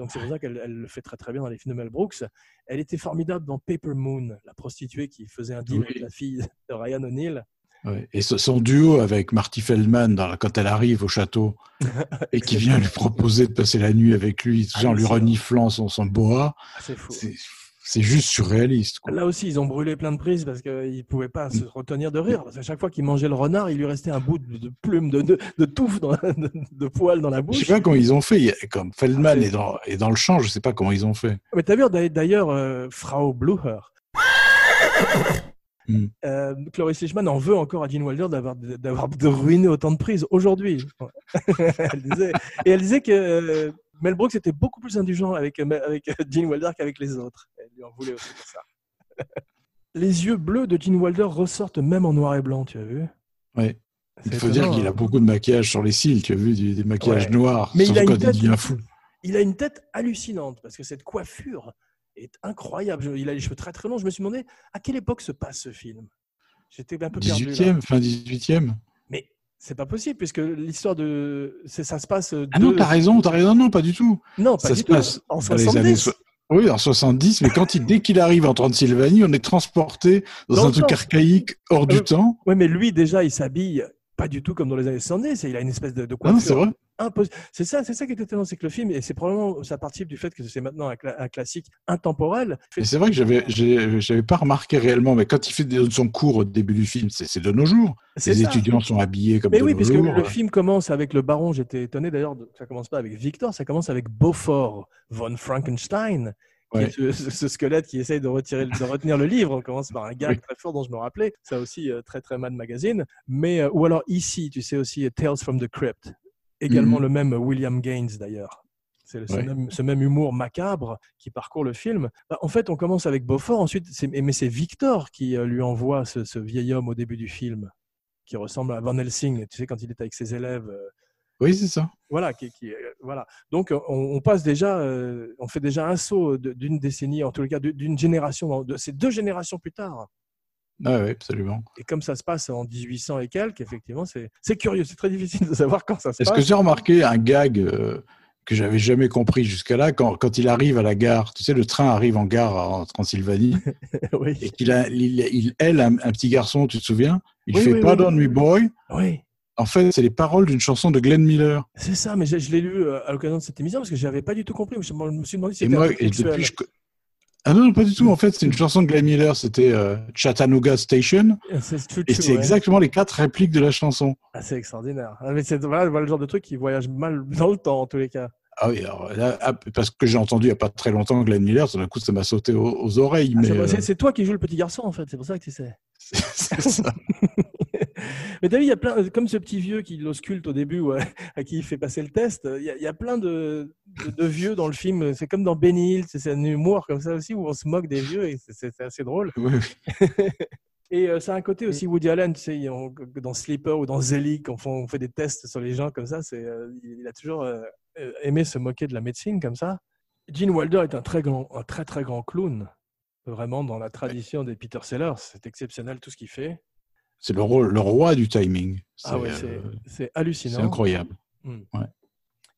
Donc c'est pour ça qu'elle elle le fait très très bien dans les films de Mel Brooks. Elle était formidable dans Paper Moon, la prostituée qui faisait un deal Oui. avec la fille de Ryan O'Neill. Et son duo avec Marty Feldman dans la- quand elle arrive au château et qui vient lui proposer de passer la nuit avec lui, tout en lui reniflant son, son boa, Ah, c'est fou. C'est juste surréaliste. Quoi. Là aussi, ils ont brûlé plein de prises parce qu'ils ne pouvaient pas se retenir de rire. Parce qu'à chaque fois qu'il mangeait le renard, il lui restait un bout de, plume, de, de, de touffe, dans- de, de poil dans la Je bouche. sais pas comment ils ont fait. Comme Feldman Ah, est, dans, est dans le champ, je sais pas comment ils ont fait. Mais t'as vu d'ailleurs- euh, Frau Blucher. Hmm. Euh, en veut encore à Gene Wilder d'avoir ruiné autant de prises aujourd'hui. elle disait, et elle disait que euh, Mel Brooks était beaucoup plus indulgent avec, euh, avec euh, Gene Wilder qu'avec les autres. Elle lui en voulait aussi pour ça. les yeux bleus de Gene Wilder ressortent même en noir et blanc, tu as vu? Ouais. Il faut dire qu'il a hein. beaucoup de maquillage sur les cils. Tu as vu du- des maquillages Ouais. noirs, Mais il a une il tête- fou. Il a une tête hallucinante parce que cette coiffure est incroyable. Il a les cheveux très très longs. Je me suis demandé à quelle époque se passe ce film? J'étais un peu perdu. là. 18e, fin 18e. C'est pas possible puisque l'histoire de c'est- ça se passe. Ah non, t'as raison, t'as raison, non, pas du tout. Non, pas ça du se tout. passe en dans les années 70. so- Oui, en 70, mais quand il, dès qu'il arrive en Transylvanie, on est transporté dans, Dans un truc temps. archaïque hors du Euh, temps. Ouais, mais lui déjà, il s'habille pas du tout comme dans les années 70. Il a une espèce de, de Ah non, c'est coiffure vrai. Impossible. C'est ça, c'est ça qui est étonnant, c'est que le film et c'est probablement ça participe du fait que c'est maintenant un, cla- un classique intemporel. Et c'est vrai que j'avais, j'avais pas remarqué réellement, mais quand il fait son cours au début du film, c'est, de nos jours. Les ça. étudiants sont habillés comme Mais de oui, nos puisque jours. le film commence avec le baron. J'étais étonné d'ailleurs ça commence pas avec Victor, ça commence avec Beaufort von Frankenstein, qui Ouais. est ce, squelette qui essaye de, retirer, de retenir le livre. On commence par un Oui. très fort dont je me rappelais. Ça aussi, euh, très très Mad Magazine. Mais, euh, ou alors ici, tu sais aussi euh, Tales from the Crypt. Également Mhm. le même William Gaines d'ailleurs. C'est le- ce, Ouais. même, ce même humour macabre qui parcourt le film. Bah, en fait, on commence avec Beaufort, ensuite, mais c'est Victor qui euh, lui envoie ce, ce vieil homme au début du film, qui ressemble à Van Helsing, tu sais, quand il est avec ses élèves. euh, Oui, c'est ça. voilà, qui, qui- euh, voilà. Donc, on, on passe déjà, euh, on fait déjà un saut d'une décennie, en les cas d'une- génération, de, c'est deux générations plus tard. Ah oui, absolument. Et comme ça se passe en 1800 et quelques, effectivement, c'est curieux, c'est très difficile de savoir quand ça se Est-ce passe. que j'ai remarqué un gag euh, que j'avais jamais compris jusqu'à là quand, quand il arrive à la gare Tu sais, le train arrive en gare en Transylvanie oui. et qu'il a, il, il- un, un petit garçon, tu te souviens? Il Oui, fait oui, Pardon me boy. oui. En fait, c'est les paroles d'une chanson de Glenn Miller. C'est ça, mais je, je l'ai lu euh, à l'occasion de cette émission parce que je n'avais pas du tout compris. Je me suis demandé si c'était Ah non, pas du tout. En fait, c'est une chanson de Glenn Miller. C'était euh, Chattanooga Station. True, Et c'est ouais. exactement les quatre répliques de la chanson. Ah, c'est extraordinaire. Ah, mais c'est voilà, le genre de truc qui voyage mal dans le temps, en tous les cas. Ah oui, alors là, ah, parce que j'ai entendu il n'y a pas très longtemps Glenn Miller, tout d'un coup, ça m'a sauté aux, aux oreilles. Ah, mais c'est- euh, c'est toi qui joues le petit garçon, en fait. C'est pour ça que tu sais. C'est ça. Mais t'as vu, il y a plein, comme ce petit vieux qui l'ausculte au début, ouais, à qui il fait passer le test, il y a, il y a plein de, de, de vieux dans le film. C'est comme dans Benny Hill, c'est un humour comme ça aussi, où on se moque des vieux et c'est- assez drôle. Oui. Et euh, ça a un côté aussi Woody Allen, tu sais, on- dans Sleeper ou dans Zelig, on fait, on fait des tests sur les gens comme ça. C'est, euh, il a toujours euh, aimé se moquer de la médecine comme ça. Gene Wilder est un très grand, un très très grand clown, vraiment dans la tradition des Peter Sellers. C'est exceptionnel tout ce qu'il fait. C'est le, roi du timing. Ah ouais, euh, c'est, c'est c'est hallucinant. incroyable.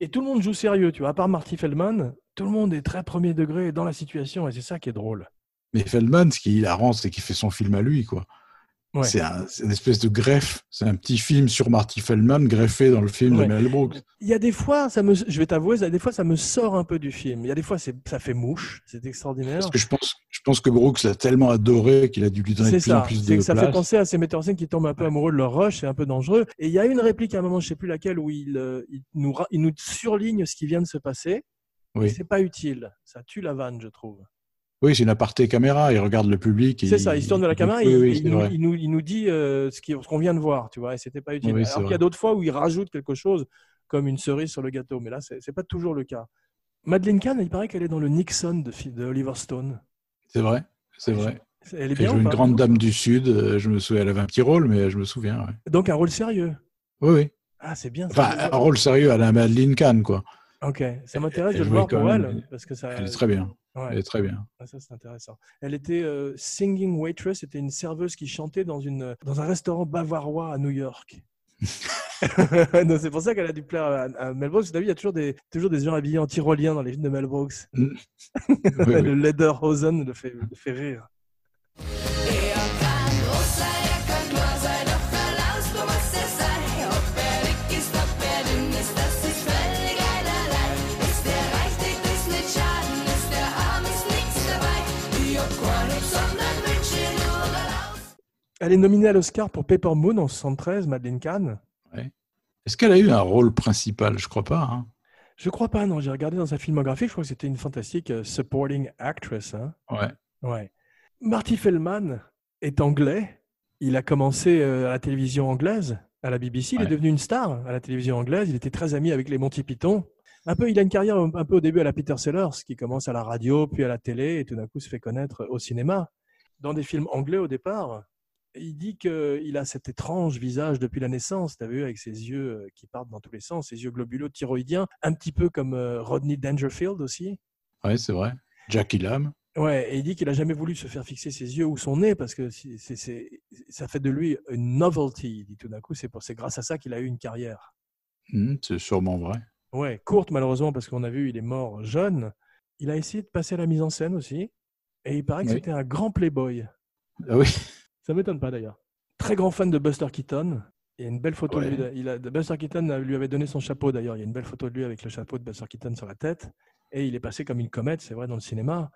Et tout le monde joue sérieux, tu vois. À part Marty Feldman, tout le monde est très premier degré dans la situation et c'est ça qui est drôle. Mais Feldman, ce qui est hilarant, c'est qu'il fait son film à lui, quoi. Ouais. C'est un- c'est une espèce de greffe. C'est un petit film sur Marty Feldman greffé dans le film Ouais. de Mel Brooks. Il y a des fois, ça me, je vais t'avouer, des fois ça me sort un peu du film. Il y a des fois, ça fait mouche, c'est extraordinaire. Parce que je pense, je pense que Brooks l'a tellement adoré qu'il a dû lui donner de plus en plus de que ça place. fait penser à ces metteurs en scène qui tombent un peu amoureux de leur rush, c'est un peu dangereux. Et il y a une réplique à un moment, je sais plus laquelle, où il, euh, il nous, ra- il nous surligne ce qui vient de se passer. Oui. C'est pas utile. Ça tue la vanne, je trouve. Oui, c'est une aparté caméra. Il regarde le public. et C'est ça, il se tourne de la caméra, Oui, il, oui, il c'est nous, il nous- il nous dit euh, ce qu'on vient de voir, tu vois, et c'était pas utile. Oui, Alors qu'il y a d'autres fois où il rajoute quelque chose comme une cerise sur le gâteau, mais là, c'est pas toujours le cas. Madeleine Kahn, il paraît qu'elle est dans le Nixon de, Oliver Stone. C'est vrai. C'est vrai. Elle est Elle bien joue ou une grande dame du Sud. euh, Je me souviens, elle avait un petit rôle, mais je me souviens. ouais. Donc un rôle sérieux? Oui, oui. Ah, c'est bien. ça. Enfin, un rôle sérieux à la Madeleine Kahn, quoi. Ok, ça m'intéresse de elle le voir pour même, elle, parce que ça. Elle est très bien. Ouais, Elle est très bien. ah, ça c'est intéressant. Elle était euh, singing waitress, c'était une serveuse qui chantait dans une dans un restaurant bavarois à New York. C'est pour ça qu'elle a dû plaire à, à Mel Brooks. Il y a toujours des toujours des gens habillés en tyrolien dans les films de Mel Brooks. Oui, oui. le Lederhosen le fait, le fait rire. Elle est nominée à l'Oscar pour Paper Moon en 73, Madeleine Kahn. Est-ce qu'elle a eu un rôle principal? Je crois pas. hein. Je crois pas, non. J'ai regardé dans sa filmographie, je crois que c'était une fantastique euh, supporting actress. hein. Ouais. Ouais. Marty Feldman est anglais. Il a commencé euh, à la télévision anglaise, à la BBC. Il est devenu une star à la télévision anglaise. Il était très ami avec les Monty Python. Un peu, il a une carrière un peu au début à la Peter Sellers, qui commence à la radio, puis à la télé, et tout d'un coup se fait connaître au cinéma. Dans des films anglais au départ, il dit qu'il a cet étrange visage depuis la naissance, tu as vu, avec ses yeux euh, qui partent dans tous les sens, ses yeux globuleux thyroïdiens, un petit peu comme euh, Rodney Dangerfield aussi. Ouais, c'est vrai. Jackie Lam. Ouais, et il dit qu'il a jamais voulu se faire fixer ses yeux ou son nez parce que ça fait de lui une novelty. Il dit tout d'un coup, c'est grâce à ça qu'il a eu une carrière. Hmm, c'est sûrement vrai. Ouais, courte malheureusement parce qu'on a vu, il est mort jeune. Il a essayé de passer à la mise en scène aussi, et il paraît que Oui. c'était un grand playboy. Ah oui. Ça m'étonne pas d'ailleurs. Très grand fan de Buster Keaton. Il y a une belle photo de lui. Il a, Buster Keaton euh, lui avait donné son chapeau d'ailleurs. Il y a une belle photo de lui avec le chapeau de Buster Keaton sur la tête. Et il est passé comme une comète, c'est vrai, dans le cinéma.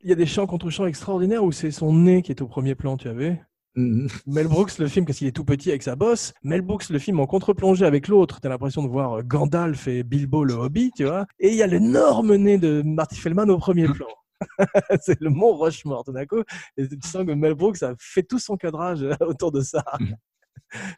Il y a des chants contre chants extraordinaires où c'est son nez qui est au premier plan, tu as vu? Hmm. Mel Brooks, le film, parce qu'il est tout petit avec sa bosse. Mel Brooks, le film en contre-plongée avec l'autre. Tu as l'impression de voir euh, Gandalf et Bilbo le Hobbit, tu vois. Et il y a l'énorme nez de Marty Feldman au premier plan. c'est le mont Rushmore, tout d'un coup. Et tu sens que Mel Brooks a fait tout son cadrage euh, autour de ça.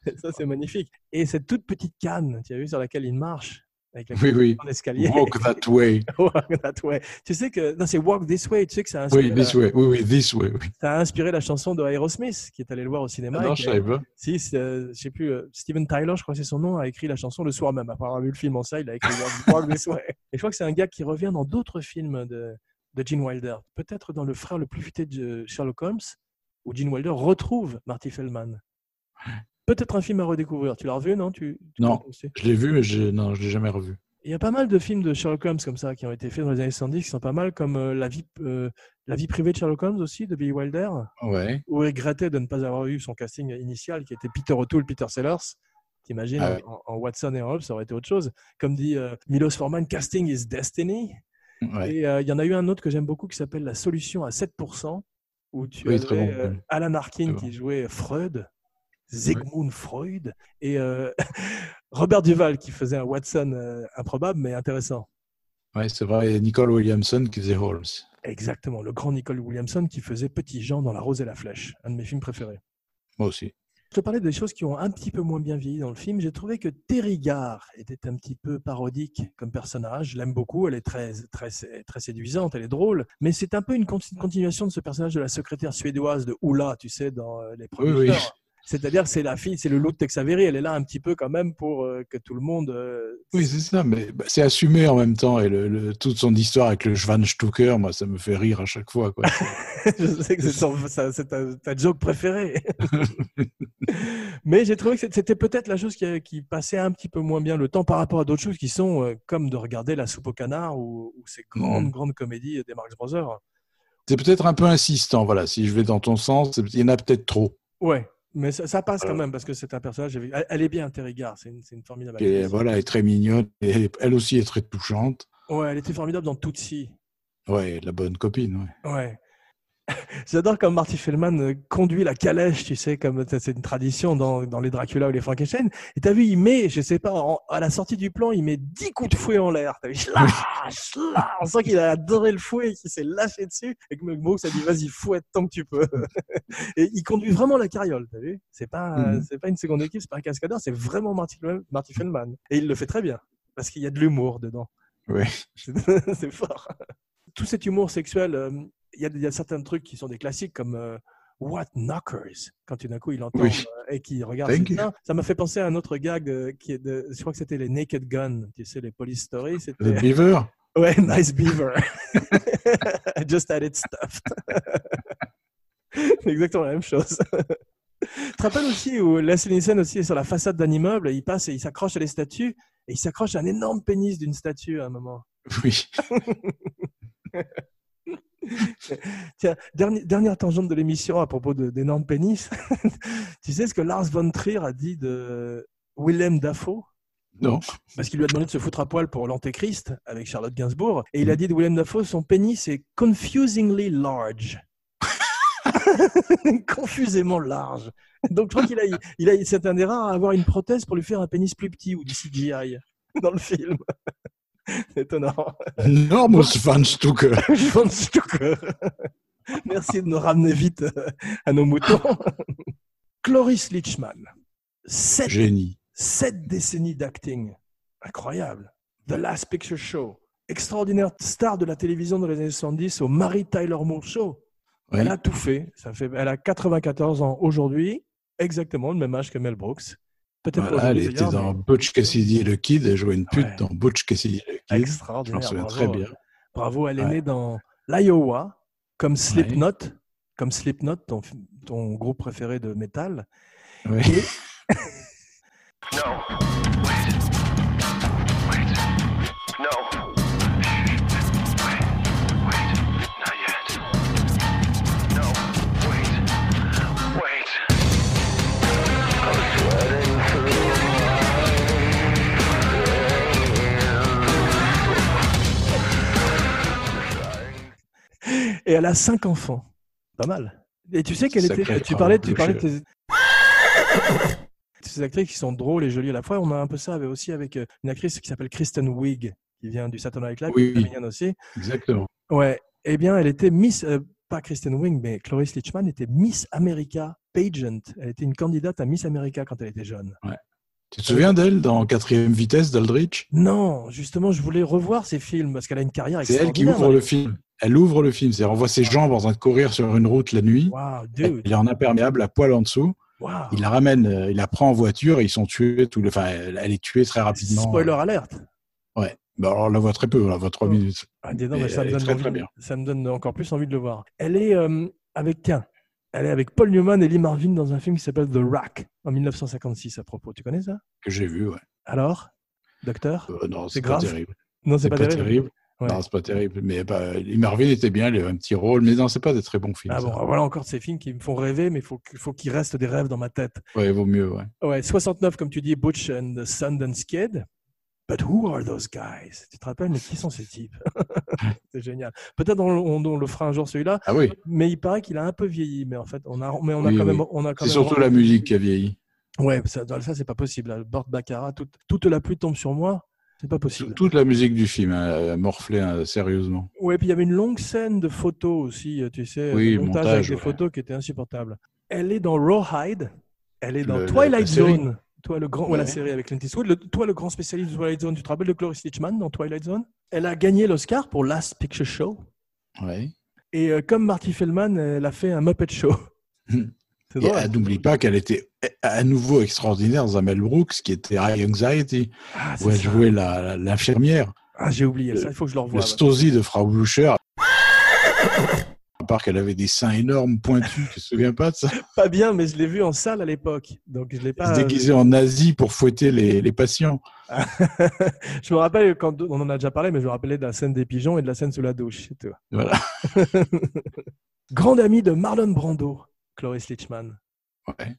Et ça, c'est magnifique. Et cette toute petite canne, tu as vu, sur laquelle il marche, avec la Oui, oui. escalier. Walk that way. Walk that way. Tu sais que, non, c'est Walk This Way. Tu sais que ça a inspiré, Oui, this la, way. Oui, oui, this way. Oui. ça a inspiré la chanson de Aerosmith, qui est allé le voir au cinéma. Ah non, je savais pas. si, euh, je sais plus, euh, Steven Tyler, je crois que c'est son nom, a écrit la chanson le soir même. Après avoir vu le film en ça, il a écrit Walk- Walk This Way. Et je crois que c'est un gars qui revient dans d'autres films de, de Gene Wilder. Peut-être dans Le frère le plus futé de Sherlock Holmes, où Gene Wilder retrouve Marty Feldman. Peut-être un film à redécouvrir. Tu l'as revu, non? Tu, tu Non. Je l'ai vu, mais je non, je l'ai jamais revu. Il y a pas mal de films de Sherlock Holmes comme ça qui ont été faits dans les années 70 qui sont pas mal, comme euh, la, vie, euh, la vie privée de Sherlock Holmes aussi, de Billy Wilder Ouais. où il regrettait de ne pas avoir eu son casting initial qui était Peter O'Toole, Peter Sellers. T'imagines, Ah ouais. en, en Watson et en Holmes, ça aurait été autre chose. Comme dit euh, Milos Forman, casting is destiny. Ouais. Et euh, il y en a eu un autre que j'aime beaucoup qui s'appelle La solution à 7%, où tu Oui, avais bon, euh, oui. Alan Arkin qui bon. jouait Freud, Sigmund Freud, et euh, Robert Duval qui faisait un Watson improbable mais intéressant. Ouais, c'est vrai. Et Nicole Williamson qui faisait Holmes. Exactement, le grand Nicole Williamson qui faisait Petit Jean dans La Rose et la Flèche, un de mes films préférés. Moi aussi. Je te parlais des choses qui ont un petit peu moins bien vieilli dans le film. J'ai trouvé que Terry Garr était un petit peu parodique comme personnage. Je l'aime beaucoup. Elle est très, très, très séduisante. Elle est drôle. Mais c'est un peu une conti- continuation de ce personnage de la secrétaire suédoise de Oula, tu sais, dans euh, les premiers Oui, oui. C'est-à-dire que c'est la fille, c'est le lot de Tex Avery. Elle est là un petit peu quand même pour euh, que tout le monde. euh, Oui, c'est ça, mais bah, c'est assumé en même temps. Et le, le- toute son histoire avec le Schwanstucker, moi, ça me fait rire à chaque fois. Quoi. je sais que c'est ta, ta joke préférée. Mais j'ai trouvé que c'était peut-être la chose qui, qui passait un petit peu moins bien le temps par rapport à d'autres choses qui sont euh, comme de regarder La soupe au canard ou, ou ces grandes, grandes comédies des Marx Brothers. c'est peut-être un peu insistant. Voilà, si je vais dans ton sens, il y en a peut-être trop. Ouais, mais ça, ça passe quand Euh. même parce que c'est un personnage. avec- Elle, est bien, Terry. C'est une, une formidable Et actrice. voilà, elle est très mignonne. Et elle aussi est très touchante. Ouais, elle était formidable dans Tootsie. Ouais, la bonne copine. Ouais. Ouais. J'adore comme Marty Feldman euh, conduit la calèche, tu sais, comme ça, c'est une tradition dans, dans les Dracula ou les Frankenstein. Et t'as vu, il met, je sais pas, en- à la sortie du plan, il met 10 coups de fouet en l'air. T'as vu, Schla, schla. on sent qu'il a adoré le fouet, qu'il s'est lâché dessus, et que Brooks a dit, vas-y, fouette tant que tu peux. et il conduit vraiment la carriole, t'as vu C'est pas, Mhm. c'est pas une seconde équipe, c'est pas un cascadeur, c'est vraiment Marty, Marty Feldman. Et il le fait très bien, parce qu'il y a de l'humour dedans. C'est c'est fort. Tout cet humour sexuel, euh, il y, a- il y a certains trucs qui sont des classiques comme euh, What Knockers quand tout d'un coup il entend Oui. euh, et qui regarde. Ça m'a fait penser à un autre gag euh, qui est de, je crois que c'était les Naked Gun, tu sais les Police Story. The C'était Beaver? Ouais, Nice Beaver. I just had it stuffed. Exactement la même chose. Tu te rappelles aussi où Leslie Nielsen aussi est sur la façade d'un immeuble, et il passe et il s'accroche à les statues et il s'accroche à un énorme pénis d'une statue à un moment. Oui. Tiens, dernière tangente de l'émission à propos de- d'énormes pénis. tu sais ce que Lars von Trier a dit de Willem Dafoe? Non. Parce qu'il lui a demandé de se foutre à poil pour l'Antéchrist avec Charlotte Gainsbourg. Et il a dit de Willem Dafoe, son pénis est confusingly large. Confusément large. Donc je crois qu'il a, il a, c'est un des rares à avoir une prothèse pour lui faire un pénis plus petit ou du CGI dans le film. C'est étonnant. Enorme Schwanstucker. Von Stucker. Merci de nous ramener vite euh, à nos moutons. Cloris Leachman. Sept, Génie. sept décennies d'acting. Incroyable. The Last Picture Show. Extraordinaire star de la télévision dans les années 70 au Mary Tyler Moore Show. Oui. Elle a tout fait. Ça fait. Elle a 94 ans aujourd'hui. Exactement le même âge que Mel Brooks. Peut-être Voilà, elle était dans mais Butch Cassidy et le Kid. Elle jouait une pute Ouais. dans Butch Cassidy et le Kid. Je Extraordinaire. m'en souviens bravo. très bien. Bravo, elle est Ouais. née dans l'Iowa, comme Slipknot, comme Slipknot, ton, ton groupe préféré de métal. Ouais. Et Et elle a cinq enfants. Pas mal. Et tu sais qu'elle était. Tu parlais, tu parlais de tes- ces actrices qui sont drôles et jolies à la fois. On a un peu ça avec- aussi avec euh, une actrice qui s'appelle Kristen Wiig, qui vient du Saturday Night Live, Oui. aussi. Exactement. Ouais. Eh bien, elle était Miss, euh, pas Kristen Wiig, mais Cloris Leachman était Miss America pageant. Elle était une candidate à Miss America quand elle était jeune. Tu te souviens d'elle dans Quatrième vitesse d'Aldrich? Non, justement, je voulais revoir ces films parce qu'elle a une carrière C'est elle qui ouvre le film. Elle ouvre le film. C'est-à-dire, on voit ses jambes en train de courir sur une route la nuit. Wow, Elle est en imperméable, à poil en dessous. Wow. Il la ramène, euh, il la prend en voiture et ils sont tués. Tout le... Enfin, elle, est tuée très rapidement. Spoiler alerte. Ouais. Bah, alors, on la voit très peu, on la voit trois Oh. minutes. Ah, mais ça, me donne très, envie très de- bien. ça me donne encore plus envie de le voir. Elle est euh, avec tiens, elle est avec Paul Newman et Lee Marvin dans un film qui s'appelle The Rack en 1956 à propos. Tu connais ça? Que j'ai vu, ouais. Alors, docteur? Euh, non, C'est grave? terrible. Non, C'est pas, terrible. Ouais. Non, c'est pas terrible. Mais bah, Marvin était bien, il avait un petit rôle. Mais non, c'est pas des très bons films. Ah ça. bon, voilà encore ces films qui me font rêver, mais il faut, qu'il- faut qu'ils restent des rêves dans ma tête. Ouais, vaut mieux, ouais. Ouais, 69, comme tu dis, Butch and the Sundance Kid. But who are those guys? Tu te rappelles, mais qui sont ces types? C'est génial. Peut-être on, on- on le fera un jour celui-là, Ah oui, mais il paraît qu'il a un peu vieilli. Mais en fait, on a, mais on a Oui, quand oui. même, on a quand c'est surtout la musique qui a vieilli. Ouais, ça, ça c'est pas possible. Burt Baccarat, toute, toute la pluie tombe sur moi. C'est pas possible. Toute la musique du film hein, a morflé hein, sérieusement. Ouais, puis il y avait une longue scène de photos aussi, euh, tu sais, Oui, montage, montage, avec des photos qui étaient insupportables. Elle est dans Rawhide, elle est dans Le- Twilight la. Zone. Toi, le grand, ouais, la Ouais. série avec Clint Eastwood. Le- toi, le grand spécialiste de Twilight Zone, tu te rappelles de Cloris Leachman dans Twilight Zone? Elle a gagné l'Oscar pour Last Picture Show. Ouais. Et euh, comme Marty Feldman, elle a fait un Muppet Show. Euh, n'oublie pas qu'elle était à nouveau extraordinaire dans un Mel Brooks qui était High Anxiety, Ah, où elle ça. jouait la- l'infirmière, Ah, j'ai oublié ça, il faut que je le revoie. le Stasi de Frau Blucher. À part qu'elle avait des seins énormes, pointus, tu te souviens pas de ça? Pas bien, mais je l'ai vu en salle à l'époque. Donc je l'ai Elle pas. se déguisait en nazi pour fouetter les, les patients. je me rappelle quand on en a déjà parlé, mais je me rappelais de la scène des pigeons et de la scène sous la douche. Voilà. Grande amie de Marlon Brando, Cloris Leachman. Ouais.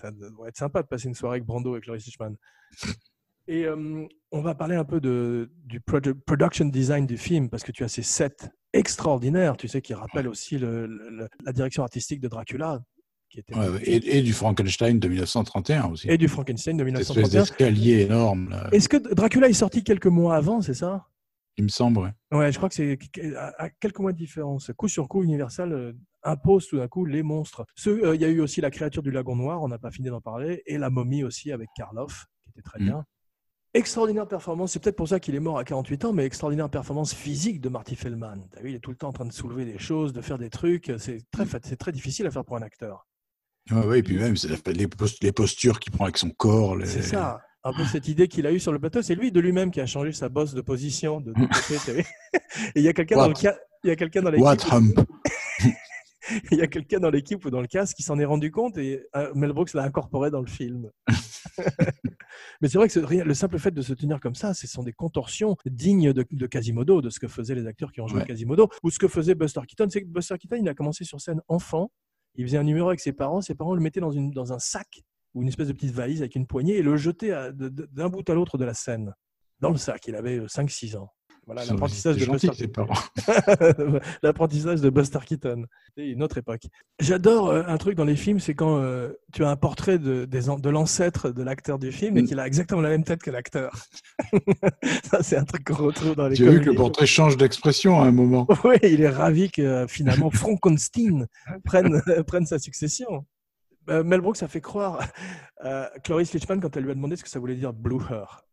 Ça doit être sympa de passer une soirée avec Brando et Cloris Leachman. Et euh, on va parler un peu de, du produ- production design du film, parce que tu as ces sets extraordinaires, tu sais, qui rappellent aussi le- le- le- la direction artistique de Dracula, qui était Ouais, et, et du Frankenstein de 1931 aussi. et du Frankenstein de Cette espèce 1931. d'escalier énorme, Est-ce que Dracula est sorti quelques mois avant, c'est ça? Il me semble. ouais. Ouais, je crois que c'est à à quelques mois de différence. Coup sur coup, Universal euh, impose tout d'un coup les monstres. Euh, Il y a eu aussi la créature du lagon noir, on n'a pas fini d'en parler, et la momie aussi avec Karloff, qui était très Mhm. bien. Extraordinaire performance, c'est peut-être pour ça qu'il est mort à 48 ans, mais extraordinaire performance physique de Marty Feldman. Vu, il est tout le temps en train de soulever des choses, de faire des trucs. C'est très, c'est très difficile à faire pour un acteur. Ouais, ouais, et puis même les, les postures qu'il prend avec son corps. les- C'est ça. Un peu cette idée qu'il a eue sur le plateau, c'est lui de lui-même qui a changé sa bosse de position. De, de côté, t'as vu Et il y a quelqu'un dans le What? il y a quelqu'un dans What l'équipe. hump Il y a quelqu'un dans l'équipe ou dans le cast qui s'en est rendu compte et euh, Mel Brooks l'a incorporé dans le film. Mais c'est vrai que le simple fait de se tenir comme ça, ce sont des contorsions dignes de, de Quasimodo, de ce que faisaient les acteurs qui ont joué Ouais. Quasimodo, ou ce que faisait Buster Keaton. C'est que Buster Keaton, il a commencé sur scène enfant, il faisait un numéro avec ses parents, ses parents le mettaient dans, une, dans un sac ou une espèce de petite valise avec une poignée et le jetaient d'un bout à l'autre de la scène. Dans le sac, il avait 5-6 ans. Voilà l'apprentissage de gentil. L'apprentissage de Buster Keaton. C'est une autre époque. J'adore euh, un truc dans les films, c'est quand euh, tu as un portrait de, des an- de l'ancêtre de l'acteur du film et Mm. qu'il a exactement la même tête que l'acteur. Ça, c'est un truc qu'on retrouve dans les Tu as vu que le portrait change d'expression à un moment. Oui, il est ravi que euh, finalement Frankenstein prenne, prenne sa succession. Euh, Mel Brooks a fait croire à Cloris Leachman quand elle lui a demandé ce que ça voulait dire blue hair.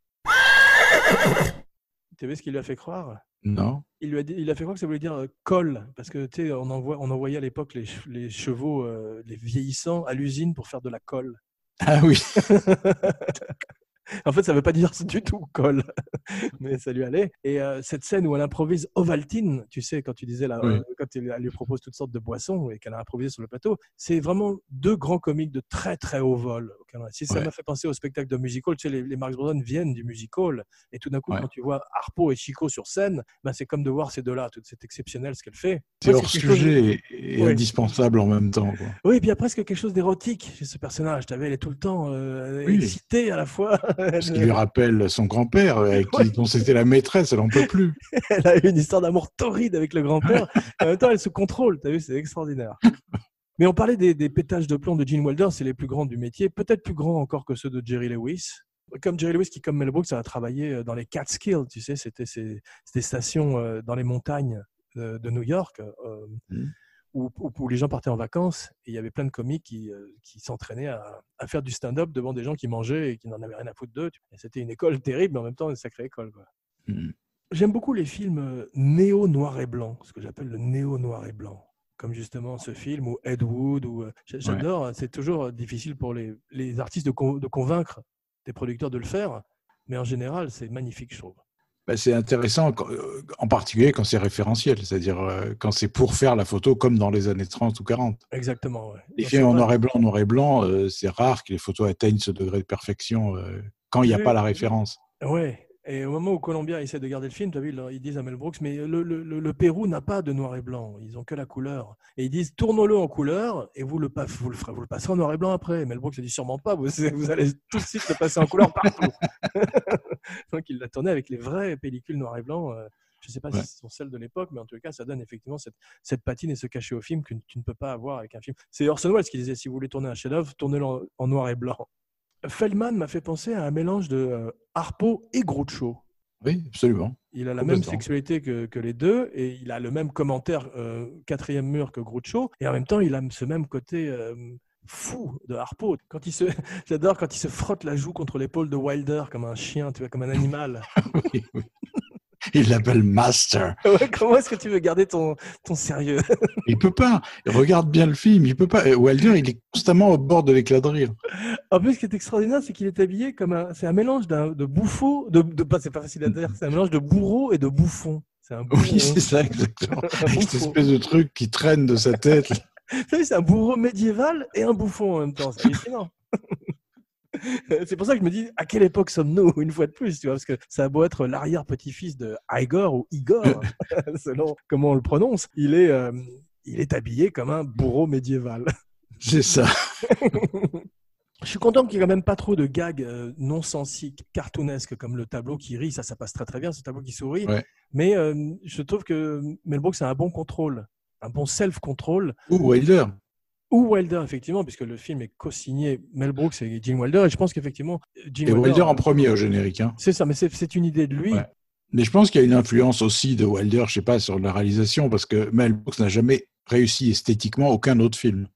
Tu sais ce qu'il lui a fait croire? Non il lui a, dit, il a fait croire que ça voulait dire euh, colle, parce que tu sais, on, envoie, on envoyait à l'époque les, les chevaux, euh, les vieillissants, à l'usine pour faire de la colle. Ah oui. en fait, ça veut pas dire du tout colle, mais ça lui allait. Et euh, cette scène où elle improvise Ovaltine, tu sais, quand tu disais là, Oui. euh, quand elle, lui propose toutes sortes de boissons et qu'elle a improvisé sur le plateau, c'est vraiment deux grands comiques de très très haut vol. Si ça Ouais. m'a fait penser au spectacle de musical, tu sais, les, les Marx Brothers viennent du musical, et tout d'un coup, Ouais. quand tu vois Harpo et Chico sur scène, ben, c'est comme de voir ces deux-là. C'est exceptionnel ce qu'elle fait. C'est hors chose- sujet et, indispensable en même temps. quoi. Oui, et puis il y a presque quelque chose d'érotique chez ce personnage. Tu elle est tout le temps euh, Oui. excitée à la fois. Ce qui lui rappelle son grand-père, euh, qui- dont c'était la maîtresse, elle en peut plus. elle a eu une histoire d'amour torride avec le grand-père. en même temps, elle se contrôle. Tu as vu, c'est extraordinaire. Mais on parlait des, des pétages de plomb de Gene Wilder, c'est les plus grands du métier, peut-être plus grands encore que ceux de Jerry Lewis. Comme Jerry Lewis, qui, comme Mel Brooks, a travaillé euh, dans les Catskills, tu sais, c'était ces, ces stations euh, dans les montagnes de New York, Mhm. Où, où- où les gens partaient en vacances, et il y avait plein de comiques qui, euh, qui s'entraînaient à, à faire du stand-up devant des gens qui mangeaient et qui n'en avaient rien à foutre d'eux. C'était une école terrible, mais en même temps une sacrée école. Quoi. Mm. J'aime beaucoup les films euh, néo-noir et blanc, ce que j'appelle le néo-noir et blanc. Comme justement ce film ou Ed Wood. Ou, euh, j'a- J'adore, hein, c'est toujours difficile pour les, les artistes de, con- de convaincre des producteurs de le faire, mais en général, c'est magnifique, je trouve. Bah, c'est intéressant, euh, en particulier quand c'est référentiel, c'est-à-dire euh, quand c'est pour faire la photo comme dans les années 30 ou 40. Exactement. ouais. Les films en noir et blanc, noir et blanc, euh, c'est rare que les photos atteignent ce degré de perfection euh, quand il n'y a Oui. pas la référence. Ouais. Et au moment où Columbia essaie de garder le film, tu as vu, ils disent à Mel Brooks, mais le, le- le- le Pérou n'a pas de noir et blanc, ils ont que la couleur. Et ils disent, tournons-le en couleur et vous le, vous, le vous le passerez en noir et blanc après. Et Mel Brooks a dit, sûrement pas, vous, vous allez tout de suite le passer en couleur partout. Donc il l'a tourné avec les vraies pellicules noir et blanc. euh, Je ne sais pas Ouais. si ce sont celles de l'époque, mais en tout cas, ça donne effectivement cette, cette patine et ce cachet au film que tu ne peux pas avoir avec un film. C'est Orson Welles qui disait, si vous voulez tourner un chef-d'œuvre, tournez-le en, en noir et blanc. Feldman m'a fait penser à un mélange de euh, Harpo et Groucho. Oui, absolument. Il a la même sexualité que, que les deux et il a le même commentaire euh, quatrième mur que Groucho et en même temps il a ce même côté euh, fou de Harpo. Quand il se, j'adore quand il se frotte la joue contre l'épaule de Wilder comme un chien, tu vois, comme un animal. Oui, oui. Il l'appelle Master. Ouais, comment est-ce que tu veux garder ton, ton sérieux? Il peut pas. Regarde bien le film. Il peut pas. Wilder, il est constamment au bord de l'éclat de rire. En plus, ce qui est extraordinaire, c'est qu'il est habillé comme un, c'est un mélange d'un, de bouffon, de, de pas, c'est pas facile à dire, c'est un mélange de bourreau et de bouffon. C'est un bourreau. Oui, c'est ça, exactement. Avec cette espèce de truc qui traîne de sa tête. C'est un bourreau médiéval et un bouffon en même temps. C'est hallucinant. c'est pour ça que je me dis, à quelle époque sommes-nous, une fois de plus, tu vois, parce que ça a beau être l'arrière-petit-fils de Igor ou Igor, selon comment on le prononce, il est, euh, il est habillé comme un bourreau médiéval. C'est ça. Je suis content qu'il n'y ait quand même pas trop de gags euh, non sensiques, cartoonesques, comme le tableau qui rit, ça, ça passe très très bien, ce tableau qui sourit. Ouais. Mais euh, je trouve que Mel Brooks a un bon contrôle, un bon self-control. Ou Wilder. ou Wilder, effectivement, puisque le film est co-signé Mel Brooks et Gene Wilder. Et je pense qu'effectivement, Et Wilder en euh, premier au générique. hein. C'est ça, mais c'est c'est une idée de lui. Ouais. Mais je pense qu'il y a une influence aussi de Wilder, je sais pas, sur la réalisation, parce que Mel Brooks n'a jamais réussi esthétiquement aucun autre film.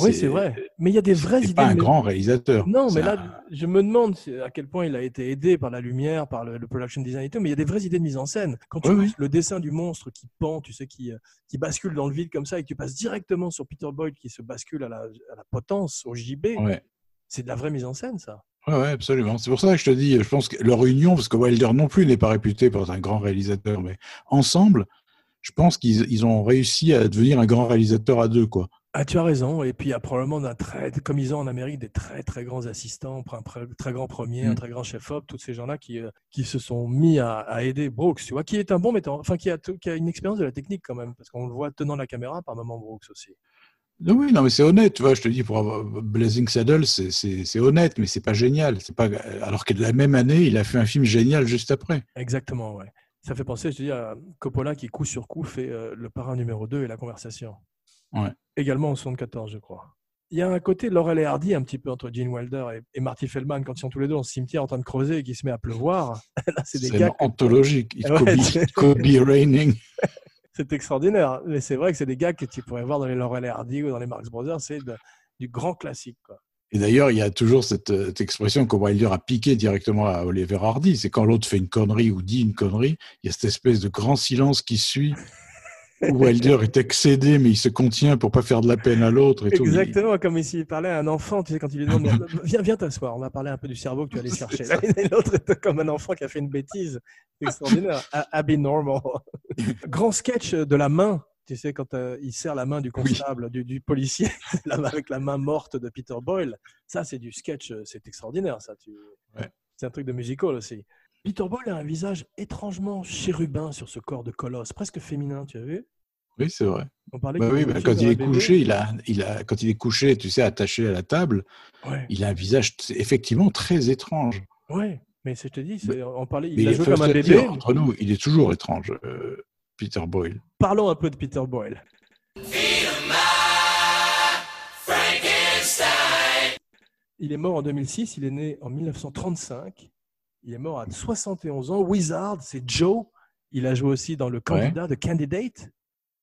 Oui, c'est vrai. Mais il y a des vraies idées. pas un grand réalisateur. Non, mais là, je me demande à quel point il a été aidé par la lumière, par le, le production design et tout, mais il y a des vraies idées de mise en scène. Quand tu Oui, vois oui. le dessin du monstre qui pend, tu sais, qui, euh, qui bascule dans le vide comme ça, et que tu passes directement sur Peter Boyd qui se bascule à la, à la potence, au JB, Ouais. c'est de la vraie mise en scène, ça. Ouais, ouais, absolument. C'est pour ça que je te dis, je pense que leur union, parce que Wilder non plus n'est pas réputé pour être un grand réalisateur, mais ensemble, je pense qu'ils ils ont réussi à devenir un grand réalisateur à deux, quoi. Ah, tu as raison. Et puis, il y a probablement, d'un très, comme ils ont en Amérique, des très, très grands assistants, un très, très grand premier, un Mm. très grand chef-op, tous ces gens-là qui, euh, qui se sont mis à, à aider Brooks, tu vois, qui est un bon metteur, enfin, qui a, qui a une expérience de la technique quand même, parce qu'on le voit tenant la caméra par moment Brooks aussi. Oui, non, mais c'est honnête, tu vois, je te dis, pour avoir Blazing Saddles, c'est- honnête, mais c'est pas génial. C'est pas, alors que la même année, il a fait un film génial juste après. Exactement, ouais. Ça fait penser, je te dis, à Coppola qui, coup sur coup, fait euh, le parrain numéro 2 et la conversation. Ouais. Également en 74, je crois. Il y a un côté Laurel et Hardy un petit peu entre Gene Wilder et, et Marty Feldman quand ils sont tous les deux dans cimetière en train de creuser et qu'il se met à pleuvoir. C'est des que- anthologique. Ouais, Raining. C'est extraordinaire. Mais c'est vrai que c'est des gars que tu pourrais voir dans les Laurel et Hardy ou dans les Marx Brothers. C'est du grand classique. Quoi. Et d'ailleurs, il y a toujours cette, euh, cette expression que Wilder a piqué directement à Oliver Hardy. C'est quand l'autre fait une connerie ou dit une connerie, il y a cette espèce de grand silence qui suit. Wilder est excédé, mais il se contient pour pas faire de la peine à l'autre et tout. Exactement, comme s'il parlait à un enfant, tu sais, quand il lui demande Viens, viens t'asseoir, on va parler un peu du cerveau que tu allais chercher. l'autre était comme un enfant qui a fait une bêtise. C'est extraordinaire. A- Abby Normal. Grand sketch de la main. Tu sais, quand euh, il serre la main du constable, du, du policier, avec la main morte de Peter Boyle. Ça, c'est du sketch, euh, c'est extraordinaire. Ça, tu... Ouais. C'est un truc de musical aussi. Peter Boyle a un visage étrangement chérubin sur ce corps de colosse, presque féminin, tu as vu? Oui, c'est vrai. On parlait Bah oui, bah, quand il est couché, il a, il a, quand il est couché, tu sais, attaché à la table, Ouais. il a un visage effectivement très étrange. Ouais, mais c'est- je te dis, on parlait, Mais il a joué comme un bébé. dire, entre nous, il est toujours étrange, euh, Peter Boyle. Parlons un peu de Peter Boyle. Il est mort en 2006, il est né en 1935. Il est mort à 71 ans. Wizard, c'est Joe. Il a joué aussi dans le candidat de Candidate.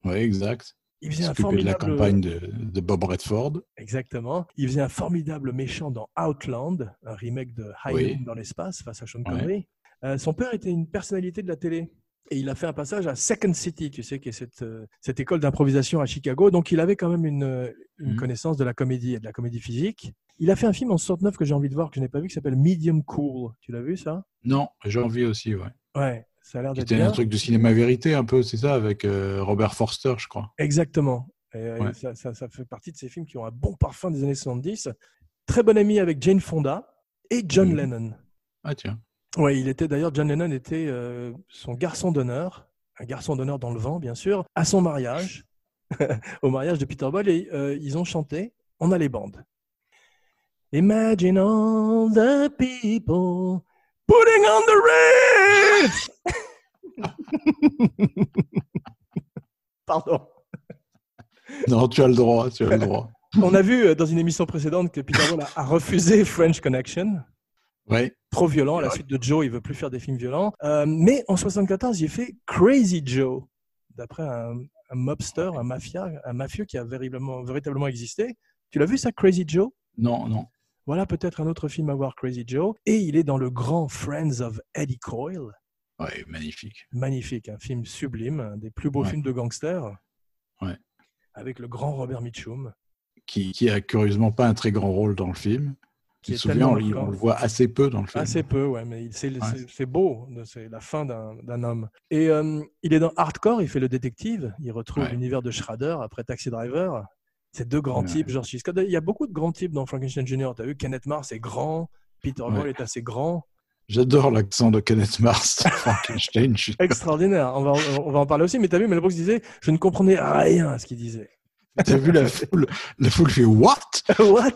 Oui, exact. Il faisait un s'occupait de la formidable. campagne de, de Bob Redford. Exactement. Il faisait un formidable méchant dans Outland, un remake de High Oui. Dans l'espace face à Sean Ouais. Connery. Euh, son père était une personnalité de la télé. Et il a fait un passage à Second City, tu sais, qui est cette, euh, cette école d'improvisation à Chicago. Donc il avait quand même une, euh, une Mhm. connaissance de la comédie et de la comédie physique. Il a fait un film en 69 que j'ai envie de voir, que je n'ai pas vu, qui s'appelle Medium Cool. Tu l'as vu ça? Non, j'ai envie aussi, ouais. Ouais, ça a l'air d'être C'était un truc de cinéma vérité, un peu, c'est ça, avec euh, Robert Forster, je crois. Exactement. Et, Ouais. ça, ça- ça fait partie de ces films qui ont un bon parfum des années 70. Très bon ami avec Jane Fonda et John Mhm. Lennon. Ah tiens. Ouais, il était d'ailleurs, John Lennon était euh, son garçon d'honneur, un garçon d'honneur dans le vent, bien sûr, à son mariage, au mariage de Peter Boyle, et euh, ils ont chanté On a les bandes. Imagine all the people putting on the red. Pardon. Non, tu as le droit, tu as le droit. On a vu euh, dans une émission précédente que Peter Boyle a refusé French Connection. Ouais. trop violent. À la suite de Joe, il veut plus faire des films violents. Euh, mais en 74, il fait Crazy Joe, d'après un, un mobster, un mafia, un mafieux qui a véritablement, véritablement existé. Tu l'as vu ça, Crazy Joe? Non, non. Voilà peut-être un autre film à voir, Crazy Joe. Et il est dans le grand Friends of Eddie Coyle. Ouais, magnifique. Magnifique, un film sublime, un des plus beaux Ouais. films de gangsters. Ouais. Avec le grand Robert Mitchum. Qui, qui a curieusement pas un très grand rôle dans le film. Qui est souviens, on, le voit assez peu dans le film. Assez peu, ouais, mais c'est Ouais. beau, c'est la fin d'un homme. Et euh, il est dans Hardcore, il fait le détective, il retrouve Ouais. l'univers de Schrader après Taxi Driver. C'est deux grands Ouais. types, George C. Scott. Il y a beaucoup de grands types dans Frankenstein Jr. Tu as vu, Kenneth Mars est grand, Peter. Boyle est assez grand. J'adore l'accent de Kenneth Mars dans Frankenstein. Je Extraordinaire, on va, on va en parler aussi, mais tu as vu, Mel Brooks disait Je ne comprenais rien à ce qu'il disait. T'as vu la foule La foule fait What? What?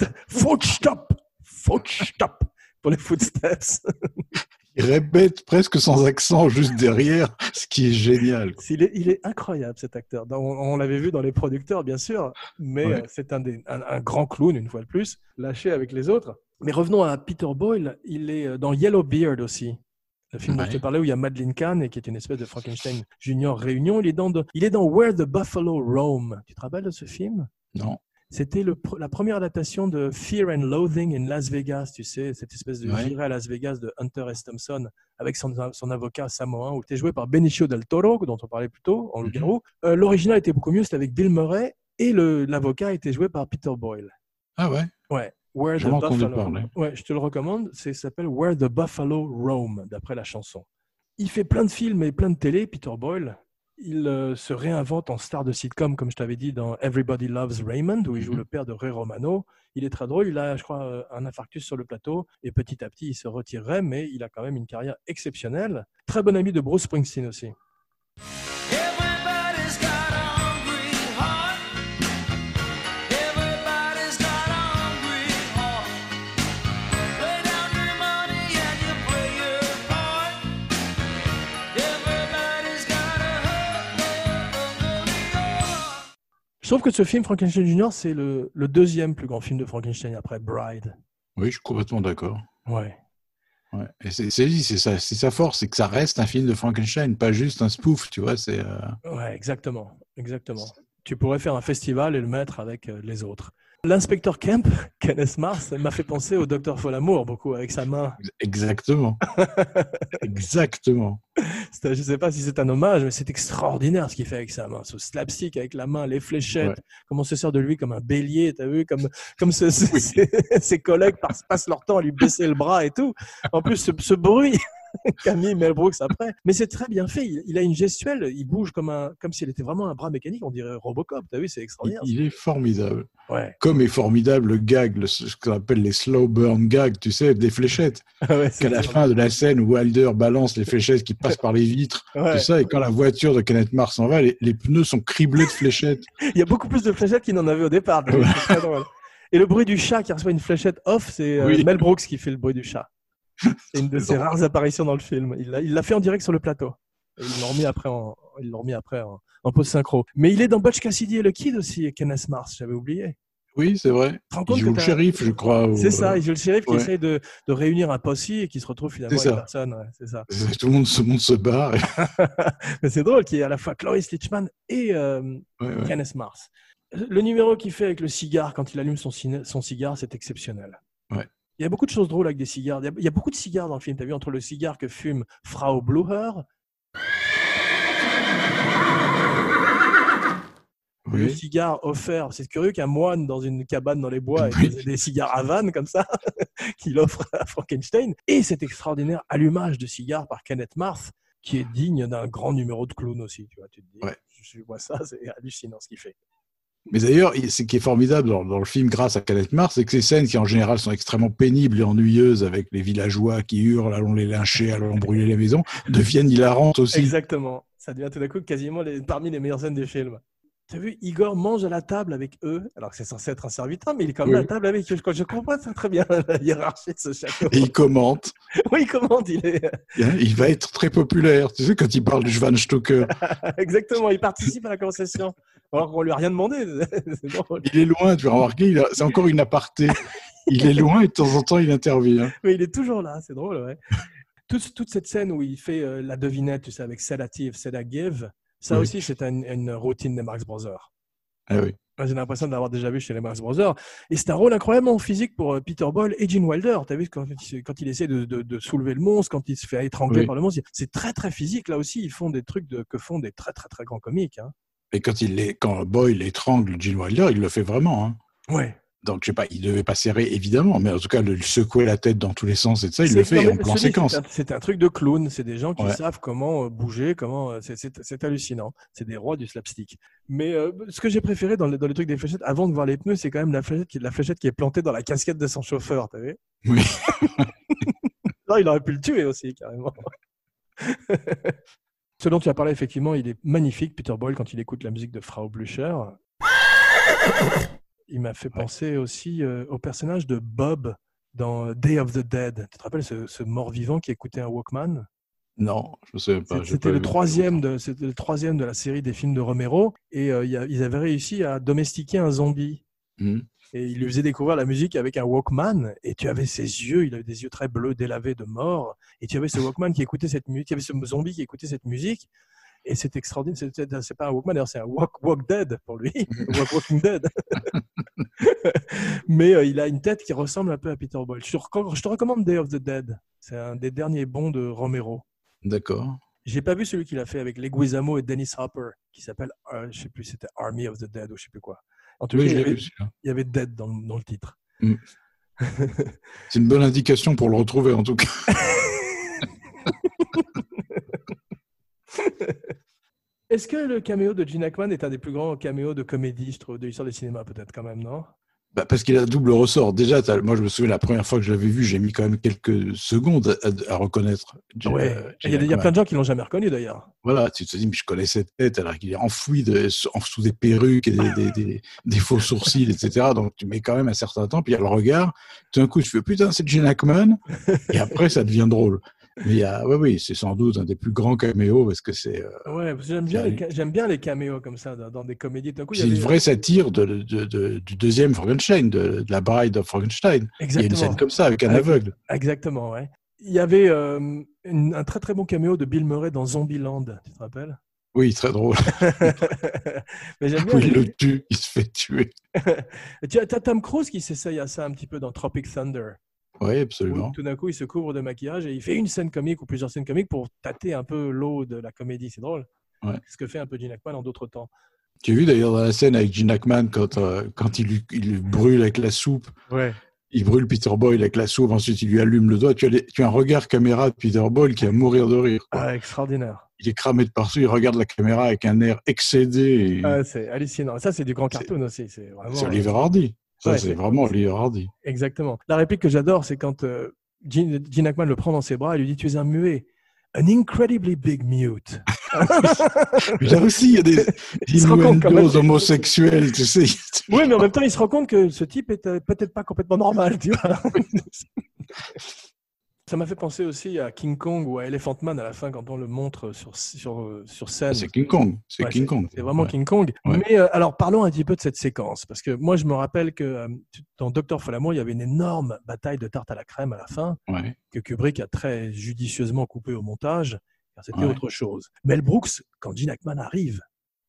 Footstop Pour les footsteps. Il répète presque sans accent juste derrière, ce qui est génial. Il est, il est incroyable cet acteur. On on l'avait vu dans les producteurs, bien sûr, mais Ouais. euh, c'est un, un, un grand clown, une fois de plus, lâché avec les autres. Mais revenons à Peter Boyle. Il est euh, dans Yellow Beard aussi. Le film dont je te Ouais. parlais où il y a Madeleine Kahn et qui est une espèce de Frankenstein Junior réunion. Il est dans, de- il est dans Where the Buffalo Roam. Tu te rappelles de ce film? Non. C'était la première adaptation de Fear and Loathing in Las Vegas, tu sais, cette espèce de Ouais. à Las Vegas de Hunter S. Thompson avec son, son avocat samoan, où es joué par Benicio del Toro, dont on parlait plus tôt, en Mhm. loup-garou. Euh, L'original était beaucoup mieux, c'était avec Bill Murray, et l'avocat était joué par Peter Boyle. Ah ouais? Ouais. Where ai entendu Buffalo-. Ouais, je te le recommande. C'est ça s'appelle Where the Buffalo Roam, d'après la chanson. Il fait plein de films et plein de télé, Peter Boyle. Il euh, se réinvente en star de sitcom, comme je t'avais dit, dans Everybody Loves Raymond, où il joue Mhm. le père de Ray Romano. Il est très drôle. Il a, je crois, euh, un infarctus sur le plateau. Et petit à petit, il se retirerait, mais il a quand même une carrière exceptionnelle. Très bon ami de Bruce Springsteen aussi. Je trouve que ce film, Frankenstein Jr., c'est le, le deuxième plus grand film de Frankenstein après Bride. Oui, je suis complètement d'accord. Ouais. Ouais. Et c'est ça, c'est sa force, c'est que ça reste un film de Frankenstein, pas juste un spoof, tu vois. C'est euh, Ouais, exactement, exactement. Tu pourrais faire un festival et le mettre avec euh, les autres. L'inspecteur Kemp, Kenneth Mars, m'a fait penser au docteur Folamour beaucoup avec sa main. exactement, exactement. Je ne sais pas si c'est un hommage, mais c'est extraordinaire ce qu'il fait avec sa main. Ce slapstick avec la main, les fléchettes, Ouais. comment on se sert de lui comme un bélier, t'as vu, comme, comme ce- ce- ses, ses collègues passent leur temps à lui baisser le bras et tout. En plus, ce, ce bruit qu'a mis Mel Brooks après. Mais c'est très bien fait. Il, il a une gestuelle, il bouge comme, un, comme s'il était vraiment un bras mécanique. On dirait Robocop, t'as vu, c'est extraordinaire. il est formidable. Ouais. Comme est formidable le gag, le- ce qu'on appelle les slow burn gags, tu sais, des fléchettes. Ouais, Qu'à la fin de la scène où Wilder balance les fléchettes qui passent par les vitres, Ouais. tout ça, et quand la voiture de Kenneth Mars s'en va, les, les pneus sont criblés de fléchettes. Il y a beaucoup plus de fléchettes qu'il n'en avait au départ. donc Ouais. c'est très drôle. Et le bruit du chat qui reçoit une fléchette off, c'est euh, Oui. Mel Brooks qui fait le bruit du chat. C'est une de ses rares apparitions dans le film. Il l'a il fait en direct sur le plateau. Et ils l'ont remis après en, ils remis après en, en pause synchro. Mais il est dans Butch Cassidy et le Kid aussi, Kenneth Mars, j'avais oublié. Oui, c'est vrai. Il joue le shérif, je crois. ou- C'est ça, il joue le shérif qui essaye de, de réunir un posse et qui se retrouve finalement avec personne. ouais, c'est ça. euh, Tout le monde, se barre. et- Mais c'est drôle qu'il y ait à la fois Cloris Lichman et euh, Ouais. Kenneth Mars. Le numéro qu'il fait avec le cigare quand il allume son cigare, c'est exceptionnel. Il y a beaucoup de choses drôles avec des cigares. Il y a, beaucoup de cigares dans le film. Tu as vu entre le cigare que fume Frau Blucher, le Oui. cigare offert. C'est curieux qu'un moine dans une cabane dans les bois ait Oui. des cigares Havane comme ça, qu'il offre à Frankenstein. Et cet extraordinaire allumage de cigare par Kenneth Mars, qui est digne d'un grand numéro de clown aussi. Tu, vois, tu te dis, Ouais. je vois ça, c'est hallucinant ce qu'il fait. Mais d'ailleurs, il- ce qui est formidable dans, dans le film grâce à Kenneth Mars, c'est que ces scènes qui en général sont extrêmement pénibles et ennuyeuses avec les villageois qui hurlent, allons les lyncher, allons brûler les maisons, deviennent hilarantes aussi. Exactement. Ça devient tout d'un coup quasiment les- parmi les meilleures scènes du film. Tu as vu, Igor mange à la table avec eux, alors que c'est censé être un serviteur, mais il est quand même Oui. à la table avec eux. Je, je comprends pas très bien la hiérarchie de ce château. Et il commente. Oui, comment il est Il va être très populaire. Tu sais, quand il parle du Schwanstoker, Exactement, il participe à la conversation. Alors qu'on lui a rien demandé. Il est loin, tu vas remarquer, il a- c'est encore une aparté. Il est loin et de temps en temps, il intervient. Mais il est toujours là, c'est drôle, ouais. Toute, toute cette scène où il fait euh, la devinette, tu sais, avec Sedative, Sedagive, ça Oui. aussi, c'est une, une routine des Marx Brothers. Ah oui. Moi, J'ai l'impression de l'avoir déjà vu chez les Marx Brothers. Et c'est un rôle incroyablement physique pour euh, Peter Boyle et Gene Wilder. Tu as vu quand, il- quand il essaie de, de- de soulever le monstre, quand il se fait étrangler Oui. par le monstre, c'est très très physique. Là aussi, ils font des trucs de- que font des très très très grands comiques. Hein. Et quand, il est, quand Boyle étrangle Gene Wilder, il le fait vraiment. Hein. Ouais. Donc, je sais pas, il devait pas serrer, évidemment, mais en tout cas, le secouer la tête dans tous les sens et tout ça, il le fait en plan séquence. c'est un- C'est un truc de clown. C'est des gens qui Ouais. savent comment euh, bouger, comment. euh, c'est- hallucinant. C'est des rois du slapstick. Mais euh, ce que j'ai préféré dans, le- dans les trucs des fléchettes, avant de voir les pneus, c'est quand même la fléchette, qui, la fléchette qui est plantée dans la casquette de son chauffeur. T'as vu? Oui. Non, il aurait pu le tuer aussi, carrément. Ce dont tu as parlé, effectivement, il est magnifique, Peter Boyle, quand il écoute la musique de Frau Blücher. Il m'a fait penser aussi euh, au personnage de Bob dans Day of the Dead. Tu te rappelles ce, ce mort-vivant qui écoutait un Walkman? Non, je ne sais pas. C'était le troisième de c'était le troisième de la série des films de Romero et euh, il y a- ils avaient réussi à domestiquer un zombie Hmm. Et il lui faisait découvrir la musique avec un Walkman et tu avais ses yeux, il avait des yeux très bleus délavés de mort et tu avais ce Walkman qui écoutait cette musique, il y avait ce zombie qui écoutait cette musique et c'est extraordinaire. C'est- pas un Walkman, d'ailleurs, c'est un walk, walk Dead pour lui, Walk Walking Dead. Mais euh, il a une tête qui ressemble un peu à Peter Boyle. Je te, recom- je te recommande Day of the Dead. C'est un des derniers bons de Romero. D'accord. J'ai pas vu celui qu'il a fait avec Leguizamo et Dennis Hopper, qui s'appelle, euh, je sais plus, c'était Army of the Dead ou je sais plus quoi. En tout Oui, cas, je il y, avait, vu celui-là. il y avait Dead dans, dans le titre. C'est une bonne indication pour le retrouver, en tout cas. Est-ce que le caméo de Gene Hackman est un des plus grands caméos de comédie, je trouve, de l'histoire du cinéma, peut-être quand même, non? Bah, parce qu'il a double ressort. Déjà, moi, je me souviens, la première fois que je l'avais vu, j'ai mis quand même quelques secondes à, à reconnaître. Ouais. euh, Il y, a, y plein de gens qui l'ont jamais reconnu d'ailleurs. Voilà, tu te dis, mais je connais cette tête, alors qu'il est enfoui de, en sous des perruques et des, des, des- des faux sourcils, etc. Donc, tu mets quand même un certain temps, puis il y a le regard. Tout d'un coup, tu fais, putain, c'est Gene Hackman. Et après, ça devient drôle. Mais il y a, ouais, oui, c'est sans doute un des plus grands caméos parce que c'est, euh, Ouais, parce que j'aime bien, j'aime bien les caméos comme ça dans, dans des comédies. D'un coup, c'est une vraie satire de, de- de- du deuxième Frankenstein, de, de la Bride of Frankenstein. Il y a une Exactement. scène comme ça avec un Avec- aveugle. Exactement, ouais. Il y avait euh, une- un très très bon caméo de Bill Murray dans Zombieland, tu te rappelles? Oui, très drôle. Mais j'aime bien. Où il le tue, il se fait tuer. Tu as Tom Cruise qui s'essaye à ça un petit peu dans Tropic Thunder. Oui, où absolument. tout d'un coup, il se couvre de maquillage et il fait une scène comique ou plusieurs scènes comiques pour tâter un peu l'eau de la comédie. C'est drôle. Ouais. C'est ce que fait un peu Gene Hackman en d'autres temps. Tu as vu d'ailleurs dans la scène avec Gene Hackman quand, euh, quand il, il brûle avec la soupe, Ouais. il brûle Peter Boyle avec la soupe, ensuite il lui allume le doigt. Tu as, les- tu as un regard caméra de Peter Boyle qui va mourir de rire. quoi. Ah, extraordinaire. Il est cramé de partout, il regarde la caméra avec un air excédé. et- Ah, c'est hallucinant. Ça, c'est du grand cartoon aussi. C'est vraiment. c'est Oliver Hardy. Ça, Ouais, c'est vraiment Oliver Hardy. Exactement. La réplique que j'adore, c'est quand euh, Gene, Gene Hackman le prend dans ses bras et lui dit Tu es un muet. An incredibly big mute. Là aussi, il y a des innuendos homosexuels, tu sais. Oui, mais en même temps, il se rend compte que ce type est euh, peut-être pas complètement normal, tu vois. Ça m'a fait penser aussi à King Kong ou à Elephant Man à la fin quand on le montre sur, sur, sur scène. C'est King Kong. C'est Ouais, King Kong. C'est vraiment Ouais. King Kong. Ouais. Mais euh, alors parlons un petit peu de cette séquence parce que moi je me rappelle que euh, dans Docteur Folamour il y avait une énorme bataille de tarte à la crème à la fin que Kubrick a très judicieusement coupé au montage car c'était autre chose. Mel Brooks quand Gene Hackman arrive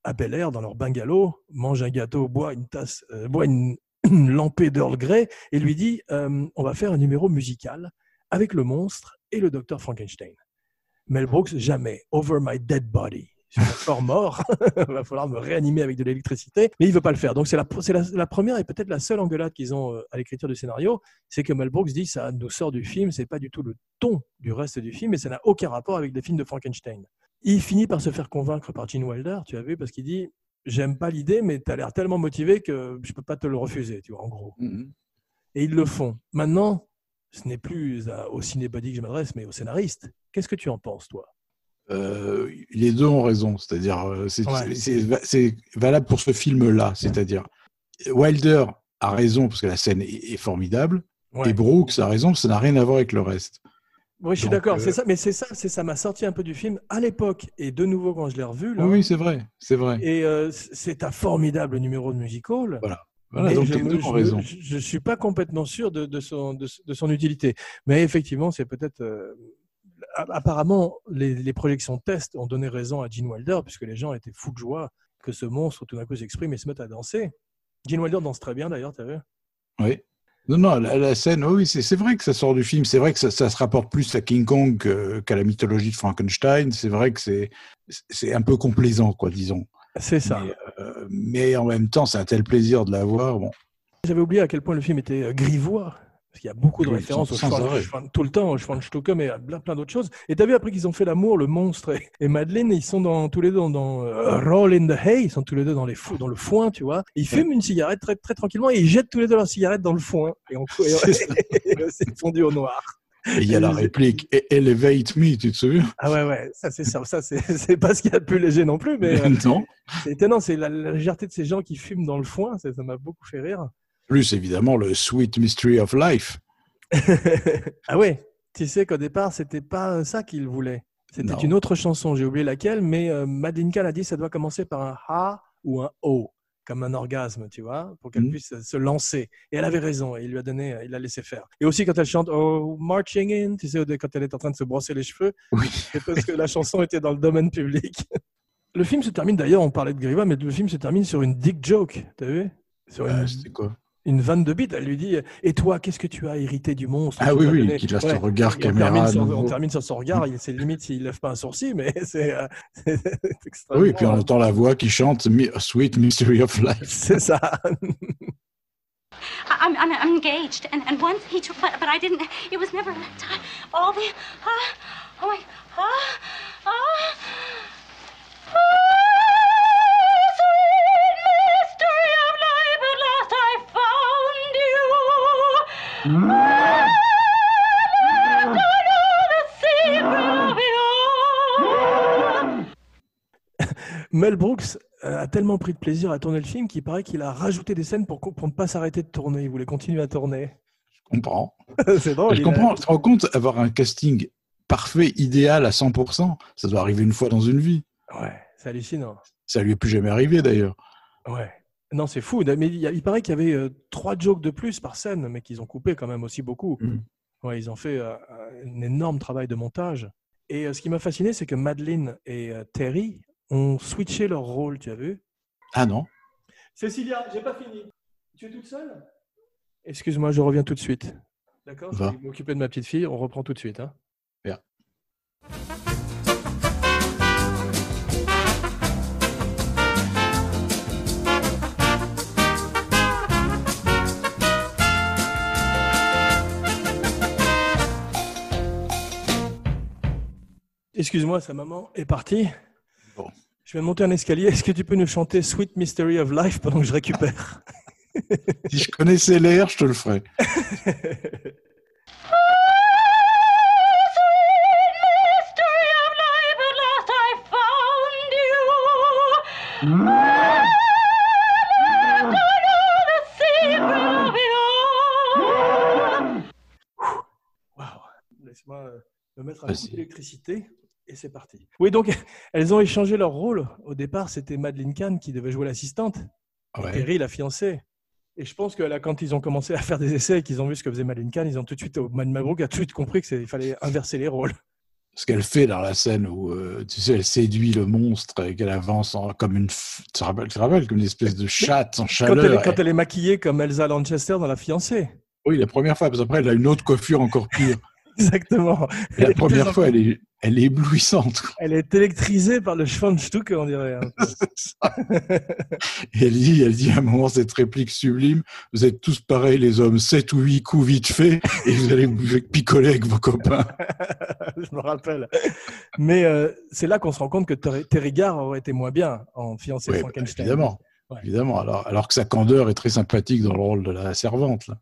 à Bel Air dans leur bungalow mange un gâteau boit une tasse euh, boit une, une lampée d'Earl Grey et lui dit euh, on va faire un numéro musical avec le monstre et le docteur Frankenstein. Mel Brooks, jamais. Over my dead body. Sur mon corps mort, il va falloir me réanimer avec de l'électricité, mais il veut pas le faire. Donc c'est la, c'est la, la première et peut-être la seule engueulade qu'ils ont euh, à l'écriture du scénario, c'est que Mel Brooks dit ça nous sort du film, c'est pas du tout le ton du reste du film, et ça n'a aucun rapport avec les films de Frankenstein. Il finit par se faire convaincre par Gene Wilder, tu as vu, parce qu'il dit j'aime pas l'idée, mais tu as l'air tellement motivé que je peux pas te le refuser, tu vois, en gros. Mhm. Et ils le font. Maintenant, ce n'est plus à- au cinébody que je m'adresse, mais au scénariste. Qu'est-ce que tu en penses, toi? Euh, les deux ont raison, c'est-à-dire euh, c'est Ouais. valable pour ce film-là, c'est-à-dire Wilder a raison parce que la scène est, est formidable Ouais. et Brooks a raison, ça n'a rien à voir avec le reste. Oui, je suis d'accord, euh, c'est ça, mais c'est ça, c'est ça m'a sorti un peu du film à l'époque et de nouveau quand je l'ai revu là. Oui, oui, c'est vrai, c'est vrai. Et euh, c'est un formidable numéro de musical. Voilà, donc je, les me- deux je ont me- raison. je- je suis pas complètement sûr de, de son, de, de son utilité. Mais effectivement, c'est peut-être. euh, apparemment, les, les projections test ont donné raison à Gene Wilder, puisque les gens étaient fous de joie que ce monstre tout d'un coup s'exprime et se mette à danser. Gene Wilder danse très bien d'ailleurs, tu as vu Oui. Non, non, la, la scène, oui, c'est vrai que ça sort du film. C'est vrai que ça, ça se rapporte plus à King Kong que- qu'à la mythologie de Frankenstein. C'est vrai que c'est c'est un peu complaisant, quoi, disons. C'est ça. Mais, euh, mais en même temps, c'est un tel plaisir de la voir. Bon, J'avais oublié à quel point le film était euh, grivois. Parce qu'il y a beaucoup de Oui, références au Schwan- tout le temps au Schwanstucke, mais à plein, plein d'autres choses. Et tu as vu après qu'ils ont fait l'amour, le monstre et, et Madeleine, ils sont dans, tous les deux dans, dans, euh, Roll in the Hay, ils sont tous les deux dans, les fou- dans le foin, tu vois. Ils fument une cigarette très, très tranquillement et ils jettent tous les deux leur cigarette dans le foin. Et on et- et c'est fondu au noir. Et il y a la réplique Elevate me, tu te souviens? Ah ouais, ouais, ça c'est ça, ça c'est pas ce qu'il y a de plus léger non plus, mais euh, Non. c'est étonnant, c'est la, la légèreté de ces gens qui fument dans le foin, ça m'a beaucoup fait rire. Plus évidemment le Sweet Mystery of Life. ah ouais, tu sais qu'au départ, c'était pas ça qu'il voulait. C'était une autre chanson, j'ai oublié laquelle, mais euh, Madeleine Kahn a dit ça doit commencer par un A ou un O, comme un orgasme, tu vois, pour qu'elle Mhm. puisse se lancer. Et elle avait raison, et il lui a donné, il l'a laissé faire. Et aussi quand elle chante Oh, Marching In, tu sais, quand elle est en train de se brosser les cheveux, Oui. c'est parce que la chanson était dans le domaine public. Le film se termine d'ailleurs, on parlait de Griva, mais le film se termine sur une dick joke, t'as vu? Sur une, C'était quoi? Une vanne de bite. Elle lui dit Et toi, qu'est-ce que tu as hérité du monstre? Ah oui, oui, donné qui lance Ouais. le regard Et on, caméra. termine à sur, on termine sur son regard. il- C'est limite s'il lève pas un sourcil, mais c'est euh, c'est extrêmement- Oui, et puis on entend la voix qui chante Sweet Mystery of Life. C'est ça. I'm, I'm, I'm engaged, and, and once he took, but, but I didn't. It was never time. All the, ah, oh my, ah, ah, Mel Brooks euh, a tellement pris de plaisir à tourner le film qu'il paraît qu'il a rajouté des scènes pour, pour ne pas s'arrêter de tourner. Il voulait continuer à tourner. Je comprends. c'est drôle. je a- comprends. Tu te rends compte, avoir un casting parfait, idéal à 100%, ça doit arriver une fois dans une vie. Ouais, c'est hallucinant. Ça lui est plus jamais arrivé d'ailleurs. Ouais. Non, c'est fou. Mais il, y a- il paraît qu'il y avait euh, trois jokes de plus par scène, mais qu'ils ont coupé quand même aussi beaucoup. Mhm. Ouais, ils ont fait euh, un énorme travail de montage. Et euh, ce qui m'a fasciné, c'est que Madeleine et euh, Terry ont switché leur rôle, tu as vu? Ah non Cécilia, j'ai pas fini. Tu es toute seule? Excuse-moi, je reviens tout de suite. D'accord Je Va. vais m'occuper de ma petite fille. On reprend tout de suite. Hein. Bien. Excuse-moi, sa maman est partie. Bon. Je vais monter un escalier. Est-ce que tu peux nous chanter Sweet Mystery of Life pendant que je récupère Si je connaissais l'air, je te le ferais. mystery of life, at last I found you. I know the secret of it all. Waouh Laisse-moi euh, me mettre un Vas-y. Et c'est parti. Oui, donc elles ont échangé leur rôle. Au départ, c'était Madeleine Kahn qui devait jouer l'assistante. Ouais. Terry, la fiancée. Et je pense que là, quand ils ont commencé à faire des essais et qu'ils ont vu ce que faisait Madeleine Kahn, ils ont tout de suite, Mad Mabrook a tout de suite compris qu'il fallait inverser les rôles. Ce qu'elle fait dans la scène où, euh, tu sais, elle séduit le monstre et qu'elle avance en- comme une, tu te rappelles, tu te rappelles, comme une espèce de chatte en Quand chaleur. elle, est, quand elle est maquillée comme Elsa Lanchester dans La fiancée. Oui, la première fois, parce qu'après, elle a une autre coiffure encore pire. Exactement. Et la première fois, elle est, elle est éblouissante. Elle est électrisée par le Schwanzstück, on dirait. hein. Et elle dit, elle dit à un moment cette réplique sublime Vous êtes tous pareils, les hommes, sept ou huit coups vite faits, et vous allez vous picoler avec vos copains. Je me rappelle. Mais euh, c'est là qu'on se rend compte que Terry Garr aurait été moins bien en fiancé Oui, bah, Frankenstein. évidemment. Ouais. Évidemment. Alors, alors que sa candeur est très sympathique dans le rôle de la servante. Là.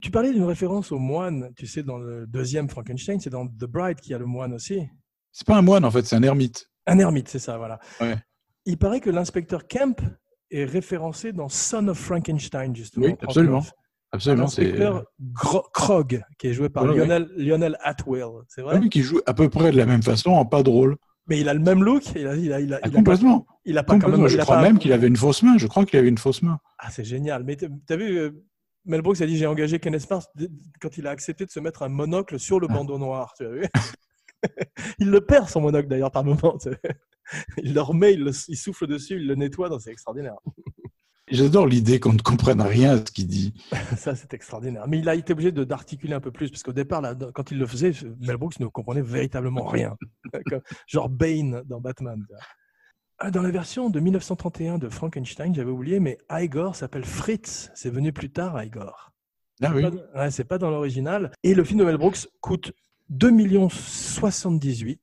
Tu parlais d'une référence au moine, tu sais, dans le deuxième Frankenstein, c'est dans The Bride qu'il y a le moine aussi. C'est pas un moine, en fait, c'est un ermite. Un ermite, c'est ça, voilà. Ouais. Il paraît que l'inspecteur Kemp est référencé dans Son of Frankenstein, justement. Oui, absolument. 39. Absolument. C'est Krog, qui est joué par Ouais, ouais. Lionel, Atwill, c'est vrai? Ah oui, qui joue à peu près de la même façon, en pas drôle. Mais il a le même look, il a, il a, il a, Ah, il a pas, complètement. il a pas quand complètement. même. Je crois pas- même qu'il avait une fausse main. Je crois qu'il avait une fausse main. Ah, c'est génial. Mais t'as t'as vu, euh, Mel Brooks a dit j'ai engagé Kenneth Mars quand il a accepté de se mettre un monocle sur le Ah. bandeau noir. Tu as vu Il le perd son monocle d'ailleurs par moment. Il le remet, il, le- il souffle dessus, il le nettoie. C'est extraordinaire. J'adore l'idée qu'on ne comprenne rien à ce qu'il dit. Ça, c'est extraordinaire. Mais il a été obligé de- d'articuler un peu plus parce qu'au départ, là, quand il le faisait, Mel Brooks ne comprenait véritablement rien. Genre Bane dans Batman. Ah, Dans la version de 1931 de Frankenstein, j'avais oublié, mais Igor s'appelle Fritz. C'est venu plus tard, Igor. Ah oui. Ouais, c'est pas dans l'original. Et le film de Mel Brooks coûte 2 millions 78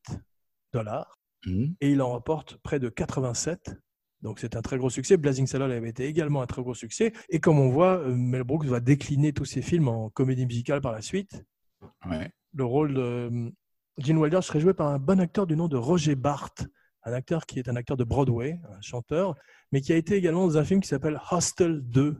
dollars Mhm. et il en rapporte près de 87. Donc c'est un très gros succès. Blazing Saddles avait été également un très gros succès. Et comme on voit, euh, Mel Brooks va décliner tous ses films en comédie musicale par la suite. Ouais. Le rôle de euh, Gene Wilder serait joué par un bon acteur du nom de Roger Barth, un acteur qui est un acteur de Broadway, un chanteur, mais qui a été également dans un film qui s'appelle Hostel 2.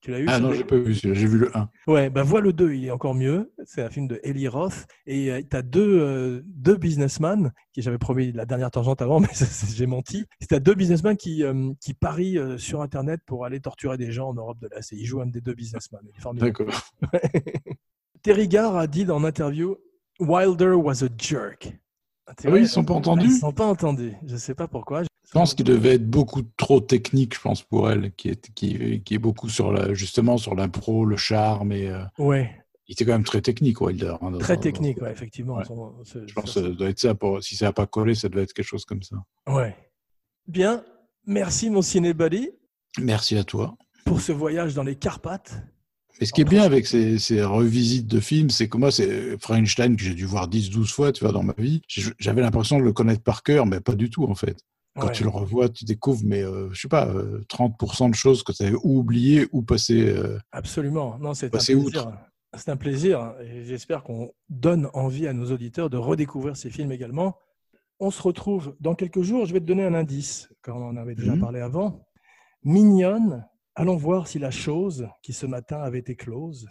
Tu l'as vu Ah c'est non, j'ai pas vu. J'ai vu le 1. Ouais, bah vois le 2, il est encore mieux. C'est un film de Eli Roth. Et tu as deux, euh, deux businessmen, qui j'avais promis la dernière tangente avant, mais c'est- c'est- j'ai menti. Tu as deux businessmen qui, euh, qui parient euh, sur Internet pour aller torturer des gens en Europe de l'Est. Et ils jouent un des deux businessmen. D'accord. Terry Garr a dit dans l'interview Wilder was a jerk. Ah, Ah oui, ils sont pas entendus. Ils sont pas entendus. Je sais pas pourquoi. Je pense qu'il devait être beaucoup trop technique, je pense, pour elle, qui est, qui, qui est beaucoup sur la, justement sur l'impro, le charme. Et, euh, Ouais, il était quand même très technique, Wilder. hein, très dans- technique, ouais, effectivement. Ouais. Son- ce- Je pense que ça doit être ça. Pour, si ça n'a pas collé, ça devait être quelque chose comme ça. Ouais. Bien. Merci, mon cinébody, Merci à toi. pour ce voyage dans les Carpates. Mais ce qui est bien avec ces, ces revisites de films, c'est que moi, c'est Frankenstein que j'ai dû voir 10-12 fois, tu vois, dans ma vie. J'avais l'impression de le connaître par cœur, mais pas du tout, en fait. Quand Ouais. tu le revois, tu découvres, mais euh, je sais pas, euh, 30% de choses que tu avais ou oubliées ou passées. euh, Absolument. Non, c'est plaisir. C'est un plaisir. Et j'espère qu'on donne envie à nos auditeurs de redécouvrir ces films également. On se retrouve dans quelques jours. Je vais te donner un indice, quand on en avait déjà Mhm. parlé avant. Mignonne. Allons voir si la chose qui ce matin avait été close.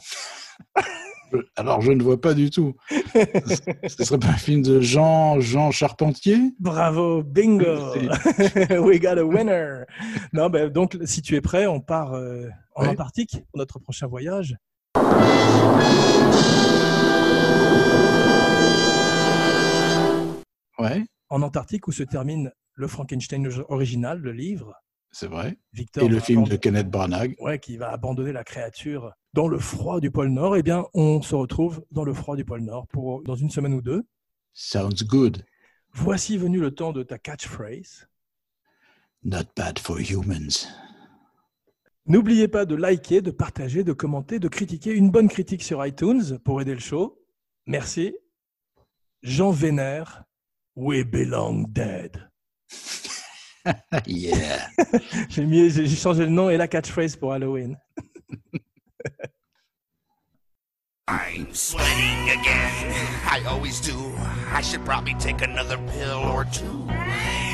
je- alors, je ne vois pas du tout. Ce ce serait pas un film de Jean, Jean Charpentier? Bravo, bingo! We got a winner! Non, ben, donc, si tu es prêt, on part euh, en Ouais. Antarctique pour notre prochain voyage. Ouais, En Antarctique, où se termine le Frankenstein original, le livre. C'est vrai. Victor Et le film de Kenneth Branagh. ouais, qui va abandonner la créature dans le froid du pôle Nord. Eh bien, on se retrouve dans le froid du pôle Nord pour dans une semaine ou deux. Sounds good. Voici venu le temps de ta catchphrase. Not bad for humans. N'oubliez pas de liker, de partager, de commenter, de critiquer. Une bonne critique sur iTunes pour aider le show. Merci. Jean Vénère, We Belong Dead. yeah. J'ai mis- j'ai changé le nom et la catchphrase pour Halloween. I'm sweating again. I always do. I should probably take another pill or two.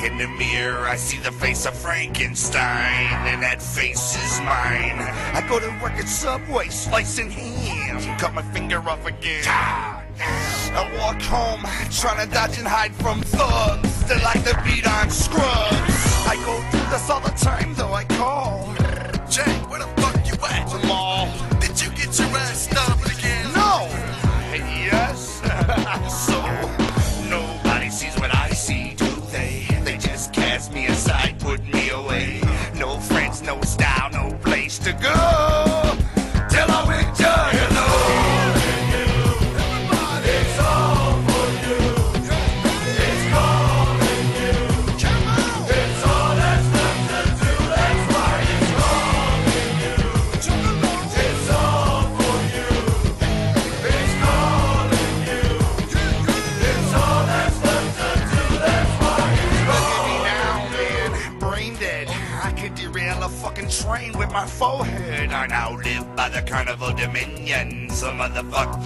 In the mirror, I see the face of Frankenstein, and that face is mine. I go to work at Subway, slicing ham. Cut my finger off again. I walk home, trying to dodge and hide from thugs that like to beat on scrubs. I go through this all the time, though I call. Jay, where the fuck you at? The mall. Did you get your ass stomped again? No. Yes. so nobody sees what I see, do they? They just cast me aside, put me away. No friends, no style, no place to go.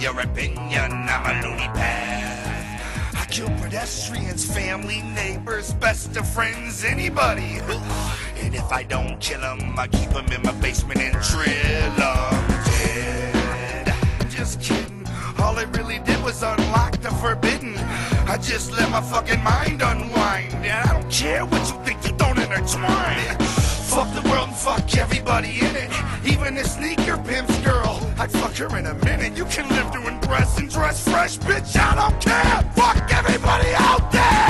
Your opinion, I'm a loony pad. I kill pedestrians, family, neighbors, best of friends, anybody. And if I don't kill them, I keep them in my basement and drill them dead. Just kidding. All I really did was unlock the forbidden. I just let my fucking mind unwind. And I don't care what you think, you don't intertwine. Fuck the world and fuck everybody in it. Even a sneaker pimp's girl. I'd fuck her in a minute. You can live doing breasts and dress fresh, bitch. I don't care. Fuck everybody out there.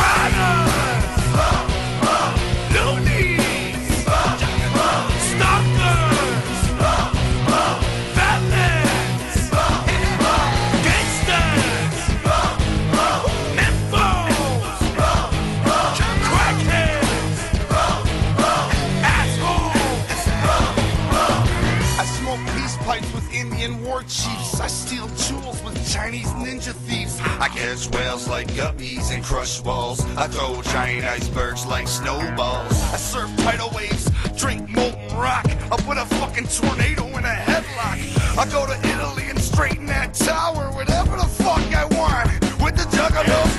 Chinese ninja thieves. I catch whales like guppies and crush walls. I throw giant icebergs like snowballs. I surf tidal waves, drink molten rock. I put a fucking tornado in a headlock. I go to Italy and straighten that tower, whatever the fuck I want. With the juggalos.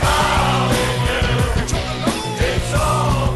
It's all